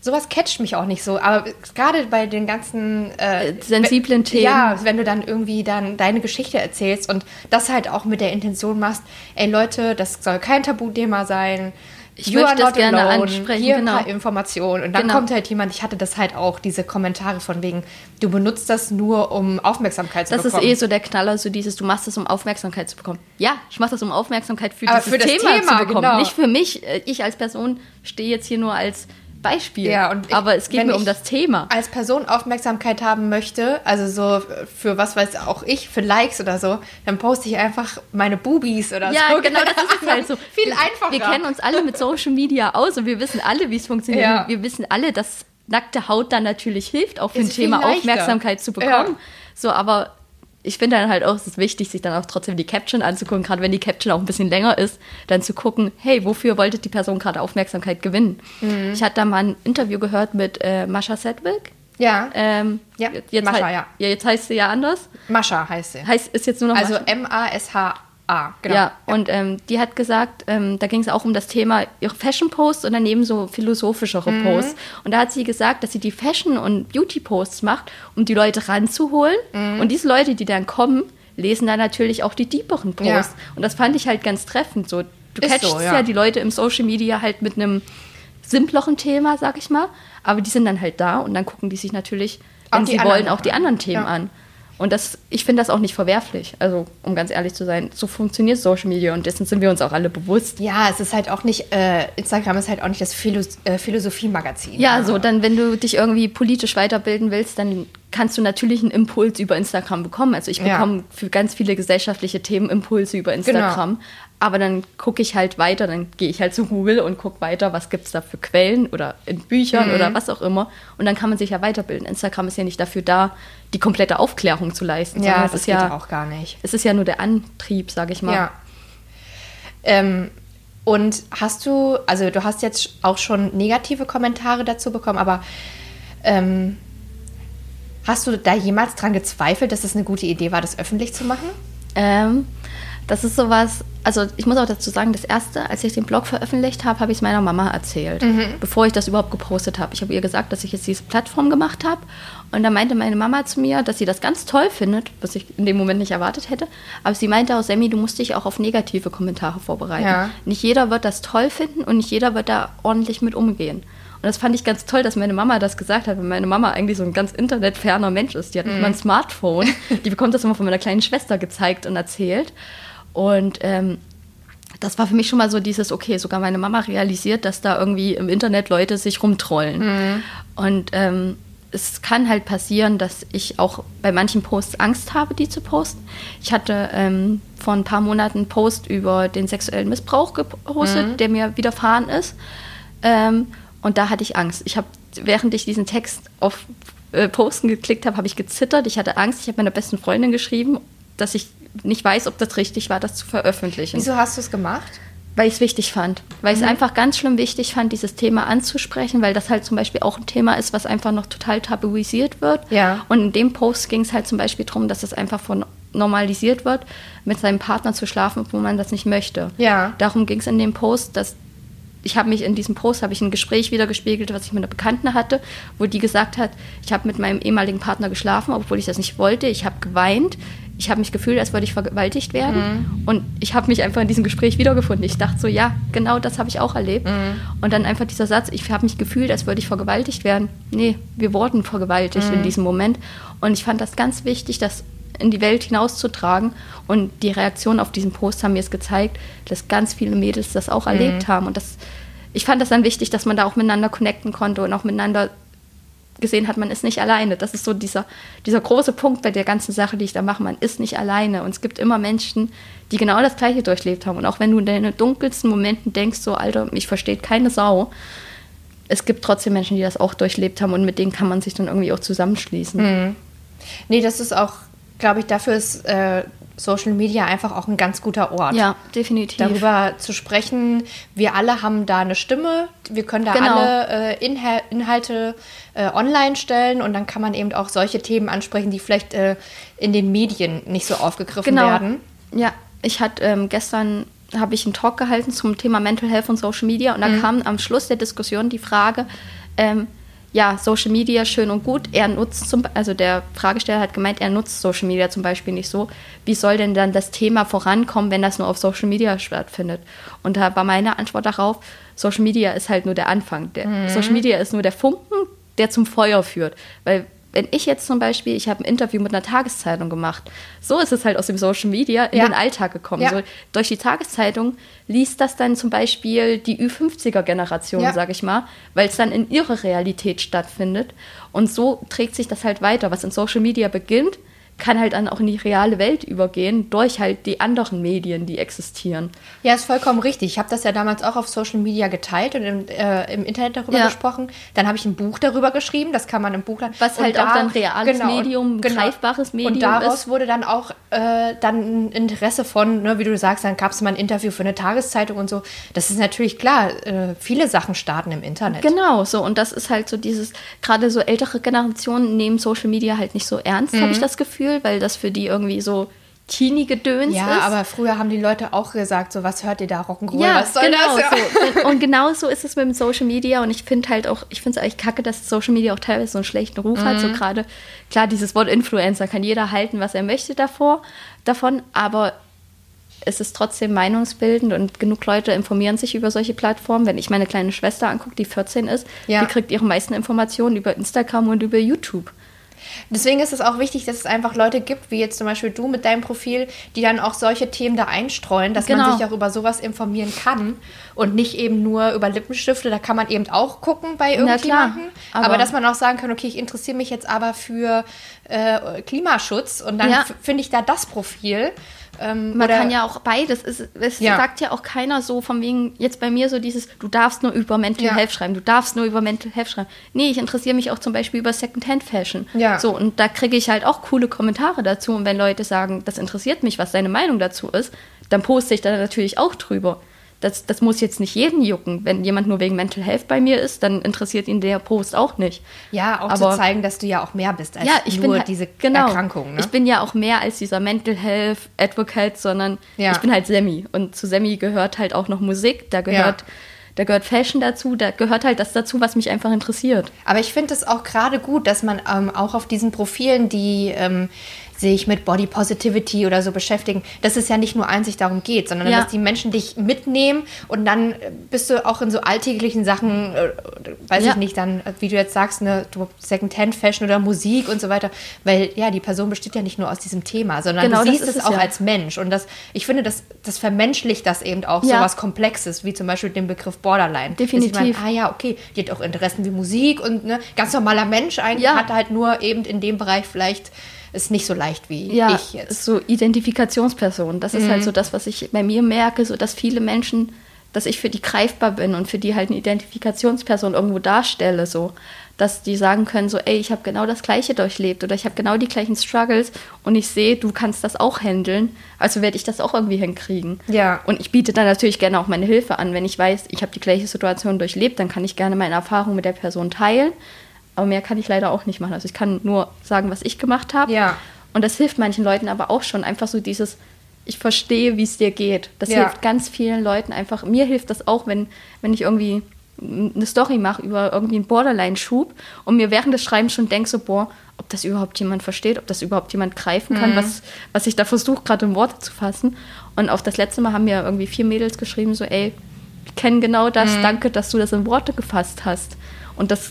sowas catcht mich auch nicht so. Aber gerade bei den ganzen äh, sensiblen Themen. Ja, wenn du dann irgendwie dann deine Geschichte erzählst und das halt auch mit der Intention machst, ey Leute, das soll kein Tabuthema sein ich you möchte das gerne alone. ansprechen. Hier genau. ein paar Informationen. Und dann genau. kommt halt jemand, ich hatte das halt auch, diese Kommentare von wegen, du benutzt das nur, um Aufmerksamkeit zu das bekommen. Das ist eh so der Knaller, so dieses, du machst das, um Aufmerksamkeit zu bekommen. Ja, ich mache das, um Aufmerksamkeit für Aber dieses für Thema, Thema, zu bekommen. Genau. Nicht für mich. Äh, ich als Person stehe jetzt hier nur als Beispiel. Ja, und ich, aber es geht mir um das Thema. Als Person Aufmerksamkeit haben möchte, also so für was weiß auch ich, für Likes oder so, dann poste ich einfach meine Boobies oder ja, so. Ja, genau, das ist es halt so. <laughs> Viel einfacher. Wir kennen uns alle mit Social Media aus und wir wissen alle, wie es funktioniert. Ja. Wir wissen alle, dass nackte Haut dann natürlich hilft, auch für ist ein Thema Aufmerksamkeit zu bekommen. Ja. So, aber ich finde dann halt auch, es ist wichtig, sich dann auch trotzdem die Caption anzugucken, gerade wenn die Caption auch ein bisschen länger ist, dann zu gucken, hey, wofür wollte die Person gerade Aufmerksamkeit gewinnen? Mhm. Ich hatte da mal ein Interview gehört mit äh, Mascha Sedwick. Ja. Ähm, ja, jetzt Mascha, ja. ja. Jetzt heißt sie ja anders. Mascha heißt sie. Heißt, ist jetzt nur noch Also M-A-S-H Ah, genau. Ja, ja. und ähm, die hat gesagt, ähm, da ging es auch um das Thema ihre Fashion-Posts und daneben so philosophischere mhm. Posts. Und da hat sie gesagt, dass sie die Fashion- und Beauty-Posts macht, um die Leute ranzuholen. Mhm. Und diese Leute, die dann kommen, lesen dann natürlich auch die deeperen Posts. Ja. Und das fand ich halt ganz treffend. So, du Ist catchst so, ja. ja die Leute im Social Media halt mit einem simpleren Thema, sag ich mal. Aber die sind dann halt da und dann gucken die sich natürlich, wenn sie wollen, auch die anderen Themen an. Und das, ich finde das auch nicht verwerflich. Also, um ganz ehrlich zu sein, so funktioniert Social Media und dessen sind wir uns auch alle bewusst. Ja, es ist halt auch nicht, äh, Instagram ist halt auch nicht das Philos äh, Philosophie-Magazin. Ja, so, dann, wenn du dich irgendwie politisch weiterbilden willst, dann kannst du natürlich einen Impuls über Instagram bekommen. Also, ich bekomme ja. für ganz viele gesellschaftliche Themen Impulse über Instagram. Genau. Aber dann gucke ich halt weiter, dann gehe ich halt zu Google und gucke weiter, was gibt es da für Quellen oder in Büchern mhm. oder was auch immer. Und dann kann man sich ja weiterbilden. Instagram ist ja nicht dafür da, die komplette Aufklärung zu leisten. Ja, das ist ja auch gar nicht. Es ist ja nur der Antrieb, sage ich mal. Ja. Ähm, und hast du, also du hast jetzt auch schon negative Kommentare dazu bekommen, aber ähm, hast du da jemals dran gezweifelt, dass es eine gute Idee war, das öffentlich zu machen? Ähm, das ist sowas, also ich muss auch dazu sagen, das erste, als ich den Blog veröffentlicht habe, habe ich es meiner Mama erzählt, mhm. bevor ich das überhaupt gepostet habe. Ich habe ihr gesagt, dass ich jetzt diese Plattform gemacht habe. Und da meinte meine Mama zu mir, dass sie das ganz toll findet, was ich in dem Moment nicht erwartet hätte. Aber sie meinte auch, Sammy, du musst dich auch auf negative Kommentare vorbereiten. Ja. Nicht jeder wird das toll finden und nicht jeder wird da ordentlich mit umgehen. Und das fand ich ganz toll, dass meine Mama das gesagt hat, weil meine Mama eigentlich so ein ganz internetferner Mensch ist. Die hat nicht mal ein mhm. Smartphone. Die bekommt das immer von meiner kleinen Schwester gezeigt und erzählt. Und ähm, das war für mich schon mal so dieses, okay, sogar meine Mama realisiert, dass da irgendwie im Internet Leute sich rumtrollen. Mhm. Und ähm, es kann halt passieren, dass ich auch bei manchen Posts Angst habe, die zu posten. Ich hatte ähm, vor ein paar Monaten einen Post über den sexuellen Missbrauch gepostet, mhm. der mir widerfahren ist. Ähm, und da hatte ich Angst. Ich habe, während ich diesen Text auf äh, Posten geklickt habe, habe ich gezittert. Ich hatte Angst. Ich habe meiner besten Freundin geschrieben, dass ich nicht weiß, ob das richtig war, das zu veröffentlichen. Wieso hast du es gemacht? Weil ich es wichtig fand. Weil mhm. ich es einfach ganz schlimm wichtig fand, dieses Thema anzusprechen, weil das halt zum Beispiel auch ein Thema ist, was einfach noch total tabuisiert wird. Ja. Und in dem Post ging es halt zum Beispiel darum, dass es einfach von normalisiert wird, mit seinem Partner zu schlafen, obwohl man das nicht möchte. Ja. Darum ging es in dem Post, dass ich habe mich in diesem Post habe ich ein Gespräch wieder gespiegelt, was ich mit einer Bekannten hatte, wo die gesagt hat, ich habe mit meinem ehemaligen Partner geschlafen, obwohl ich das nicht wollte. Ich habe geweint. Ich habe mich gefühlt, als würde ich vergewaltigt werden. Mhm. Und ich habe mich einfach in diesem Gespräch wiedergefunden. Ich dachte so, ja, genau das habe ich auch erlebt. Mhm. Und dann einfach dieser Satz, ich habe mich gefühlt, als würde ich vergewaltigt werden. Nee, wir wurden vergewaltigt in diesem Moment. Und ich fand das ganz wichtig, das in die Welt hinauszutragen. Und die Reaktionen auf diesen Post haben mir es gezeigt, dass ganz viele Mädels das auch erlebt haben. Und das, ich fand das dann wichtig, dass man da auch miteinander connecten konnte und auch miteinander gesehen hat, man ist nicht alleine. Das ist so dieser, dieser große Punkt bei der ganzen Sache, die ich da mache. Man ist nicht alleine. Und es gibt immer Menschen, die genau das Gleiche durchlebt haben. Und auch wenn du in deinen dunkelsten Momenten denkst, so, Alter, mich versteht keine Sau, es gibt trotzdem Menschen, die das auch durchlebt haben und mit denen kann man sich dann irgendwie auch zusammenschließen. Nee, das ist auch, glaube ich, dafür ist äh, Social Media einfach auch ein ganz guter Ort. Ja, definitiv. Darüber zu sprechen, wir alle haben da eine Stimme, wir können da Genau. alle äh, Inhal Inhalte äh, online stellen und dann kann man eben auch solche Themen ansprechen, die vielleicht äh, in den Medien nicht so aufgegriffen genau. werden. Ja, ich hatte ähm, gestern habe ich einen Talk gehalten zum Thema Mental Health und Social Media und da kam am Schluss der Diskussion die Frage, ähm, ja, Social Media schön und gut, er nutzt zum, also der Fragesteller hat gemeint, er nutzt Social Media zum Beispiel nicht so. Wie soll denn dann das Thema vorankommen, wenn das nur auf Social Media stattfindet? Und da war meine Antwort darauf, Social Media ist halt nur der Anfang. Der, Social Media ist nur der Funken, der zum Feuer führt. Weil wenn ich jetzt zum Beispiel, ich habe ein Interview mit einer Tageszeitung gemacht, so ist es halt aus dem Social Media in Ja. den Alltag gekommen. Ja. So, durch die Tageszeitung liest das dann zum Beispiel die Ü50er-Generation, Ja. sag ich mal, weil es dann in ihrer Realität stattfindet. Und so trägt sich das halt weiter. Was in Social Media beginnt, kann halt dann auch in die reale Welt übergehen, durch halt die anderen Medien, die existieren. Ja, ist vollkommen richtig. Ich habe das ja damals auch auf Social Media geteilt und im, äh, im Internet darüber Ja. gesprochen. Dann habe ich ein Buch darüber geschrieben, das kann man im Buch Was halt auch dann reales Medium, und- greifbares Medium Und daraus ist. wurde dann auch äh, dann ein Interesse von, ne, wie du sagst, dann gab es mal ein Interview für eine Tageszeitung und so. Das ist natürlich klar, äh, viele Sachen starten im Internet. Genau, so. Und das ist halt so dieses, gerade so ältere Generationen nehmen Social Media halt nicht so ernst, Mhm. habe ich das Gefühl, weil das für die irgendwie so Teenie-Gedöns Ja, ist. aber früher haben die Leute auch gesagt, so was hört ihr da, Rock'n'Roll, Ja, was soll genau das? so. <laughs> Und genau so ist es mit dem Social Media. Und ich finde halt auch, ich finde es eigentlich kacke, dass Social Media auch teilweise so einen schlechten Ruf hat. Mhm. So gerade, klar, dieses Wort Influencer kann jeder halten, was er möchte davor, davon, aber es ist trotzdem meinungsbildend und genug Leute informieren sich über solche Plattformen. Wenn ich meine kleine Schwester angucke, die 14 ist, Ja. die kriegt ihre meisten Informationen über Instagram und über YouTube. Deswegen ist es auch wichtig, dass es einfach Leute gibt, wie jetzt zum Beispiel du mit deinem Profil, die dann auch solche Themen da einstreuen, dass man Genau. sich auch über sowas informieren kann und nicht eben nur über Lippenstifte. Da kann man eben auch gucken bei irgendjemandem. aber, aber- dass man auch sagen kann, okay, ich interessiere mich jetzt aber für äh, Klimaschutz und dann Ja. finde ich da das Profil. Ähm, Man kann ja auch beides. Es, es Ja. sagt ja auch keiner so von wegen, jetzt bei mir so dieses, du darfst nur über Mental Ja. Health schreiben, du darfst nur über Mental Health schreiben. Nee, ich interessiere mich auch zum Beispiel über Secondhand-Fashion. Ja. So, und da kriege ich halt auch coole Kommentare dazu. Und wenn Leute sagen, das interessiert mich, was deine Meinung dazu ist, dann poste ich da natürlich auch drüber. Das, das muss jetzt nicht jeden jucken. Wenn jemand nur wegen Mental Health bei mir ist, dann interessiert ihn der Post auch nicht. ja, auch aber- zu zeigen, dass du ja auch mehr bist als ja, ich nur bin halt- diese genau, Erkrankung. Ne? Ich bin ja auch mehr als dieser Mental Health Advocate, sondern Ja. ich bin halt Semi. Und zu Semi gehört halt auch noch Musik, da gehört, Ja. da gehört Fashion dazu, da gehört halt das dazu, was mich einfach interessiert. Aber ich finde es auch gerade gut, dass man ähm, auch auf diesen Profilen, die ähm, sich mit Body Positivity oder so beschäftigen, dass es ja nicht nur einzig darum geht, sondern Ja. dass die Menschen dich mitnehmen und dann äh, bist du auch in so alltäglichen Sachen, äh, weiß Ja. ich nicht, dann, äh, wie du jetzt sagst, ne, du Secondhand-Fashion oder Musik und so weiter, weil ja, die Person besteht ja nicht nur aus diesem Thema, sondern Genau, du siehst ist es auch ja. als Mensch und das, ich finde, das, das vermenschlicht das eben auch so was Komplexes, wie zum Beispiel den Begriff Borderline. Definitiv. Ich mein, ah ja, okay, die hat auch Interessen wie Musik und ne, ganz normaler Mensch eigentlich, hat halt nur eben in dem Bereich vielleicht ist nicht so leicht wie Ja, ich jetzt. so Identifikationsperson. Das ist halt so das, was ich bei mir merke, so dass viele Menschen, dass ich für die greifbar bin und für die halt eine Identifikationsperson irgendwo darstelle, so dass die sagen können, so, ey, ich habe genau das Gleiche durchlebt oder ich habe genau die gleichen Struggles und ich sehe, du kannst das auch handeln, also werde ich das auch irgendwie hinkriegen. Ja. Und ich biete dann natürlich gerne auch meine Hilfe an, wenn ich weiß, ich habe die gleiche Situation durchlebt, dann kann ich gerne meine Erfahrung mit der Person teilen. Aber mehr kann ich leider auch nicht machen. Also ich kann nur sagen, was ich gemacht habe. Ja. Und das hilft manchen Leuten aber auch schon. Einfach so dieses, ich verstehe, wie es dir geht. Das Ja. hilft ganz vielen Leuten einfach. Mir hilft das auch, wenn, wenn ich irgendwie eine Story mache über irgendwie einen Borderline-Schub und mir während des Schreibens schon denke, so, boah, ob das überhaupt jemand versteht, ob das überhaupt jemand greifen kann, was, was ich da versuche, gerade in Worte zu fassen. Und auf das letzte Mal haben mir irgendwie vier Mädels geschrieben, so, ey, ich kenne genau das, danke, dass du das in Worte gefasst hast. Und das,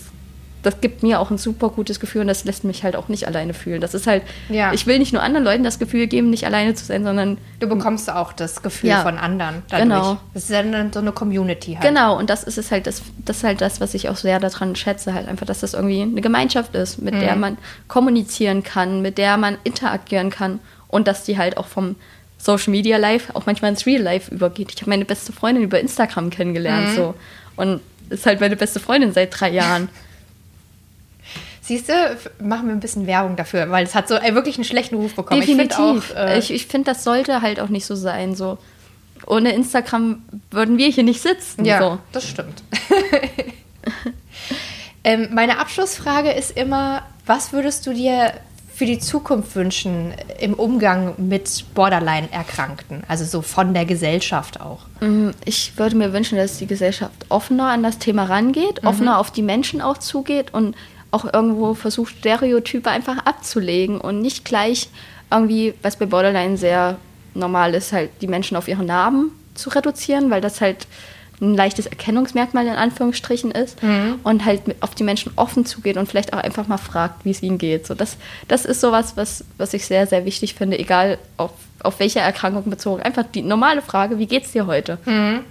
das gibt mir auch ein super gutes Gefühl und das lässt mich halt auch nicht alleine fühlen. Das ist halt, Ja. ich will nicht nur anderen Leuten das Gefühl geben, nicht alleine zu sein, sondern Du bekommst auch das Gefühl Ja. von anderen dadurch. Genau. Das ist dann so eine Community halt. Genau, und das ist es halt, das, das ist halt das, was ich auch sehr daran schätze, halt einfach, dass das irgendwie eine Gemeinschaft ist, mit der man kommunizieren kann, mit der man interagieren kann und dass die halt auch vom Social Media Life auch manchmal ins Real Life übergeht. Ich habe meine beste Freundin über Instagram kennengelernt, so. Und ist halt meine beste Freundin seit drei Jahren. <laughs> Siehst du, machen wir ein bisschen Werbung dafür, weil es hat so ey, wirklich einen schlechten Ruf bekommen. Definitiv. Ich finde äh, ich ich finde, das sollte halt auch nicht so sein, so. Ohne Instagram würden wir hier nicht sitzen, ja, so. das stimmt. <laughs> ähm, meine Abschlussfrage ist immer, was würdest du dir für die Zukunft wünschen im Umgang mit Borderline-Erkrankten? Also so von der Gesellschaft auch. Mm, Ich würde mir wünschen, dass die Gesellschaft offener an das Thema rangeht, offener auf die Menschen auch zugeht und auch irgendwo versucht, Stereotype einfach abzulegen und nicht gleich irgendwie, was bei Borderline sehr normal ist, halt die Menschen auf ihre Narben zu reduzieren, weil das halt ein leichtes Erkennungsmerkmal in Anführungsstrichen ist und halt auf die Menschen offen zugeht und vielleicht auch einfach mal fragt, wie es ihnen geht. So, das, das ist sowas, was, was ich sehr, sehr wichtig finde, egal auf, auf welche Erkrankung bezogen. Einfach die normale Frage, wie geht's dir heute?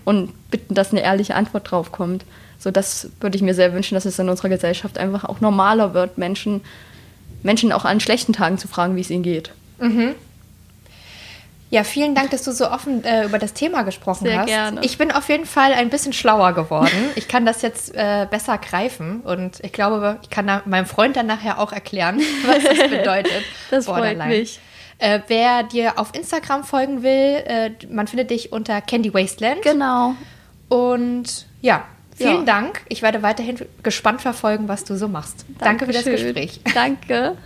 Und bitten, dass eine ehrliche Antwort drauf kommt. So, das würde ich mir sehr wünschen, dass es in unserer Gesellschaft einfach auch normaler wird, Menschen, Menschen auch an schlechten Tagen zu fragen, wie es ihnen geht. Ja, vielen Dank, dass du so offen äh, über das Thema gesprochen Sehr hast. gerne. Ich bin auf jeden Fall ein bisschen schlauer geworden. Ich kann das jetzt äh, besser greifen und ich glaube, ich kann meinem Freund dann nachher auch erklären, <laughs> was das bedeutet. Das freut mich. Äh, wer dir auf Instagram folgen will, äh, man findet dich unter Candy Wasteland. Genau. Und ja, vielen Ja. Dank. Ich werde weiterhin gespannt verfolgen, was du so machst. Danke für das. Gespräch. Danke.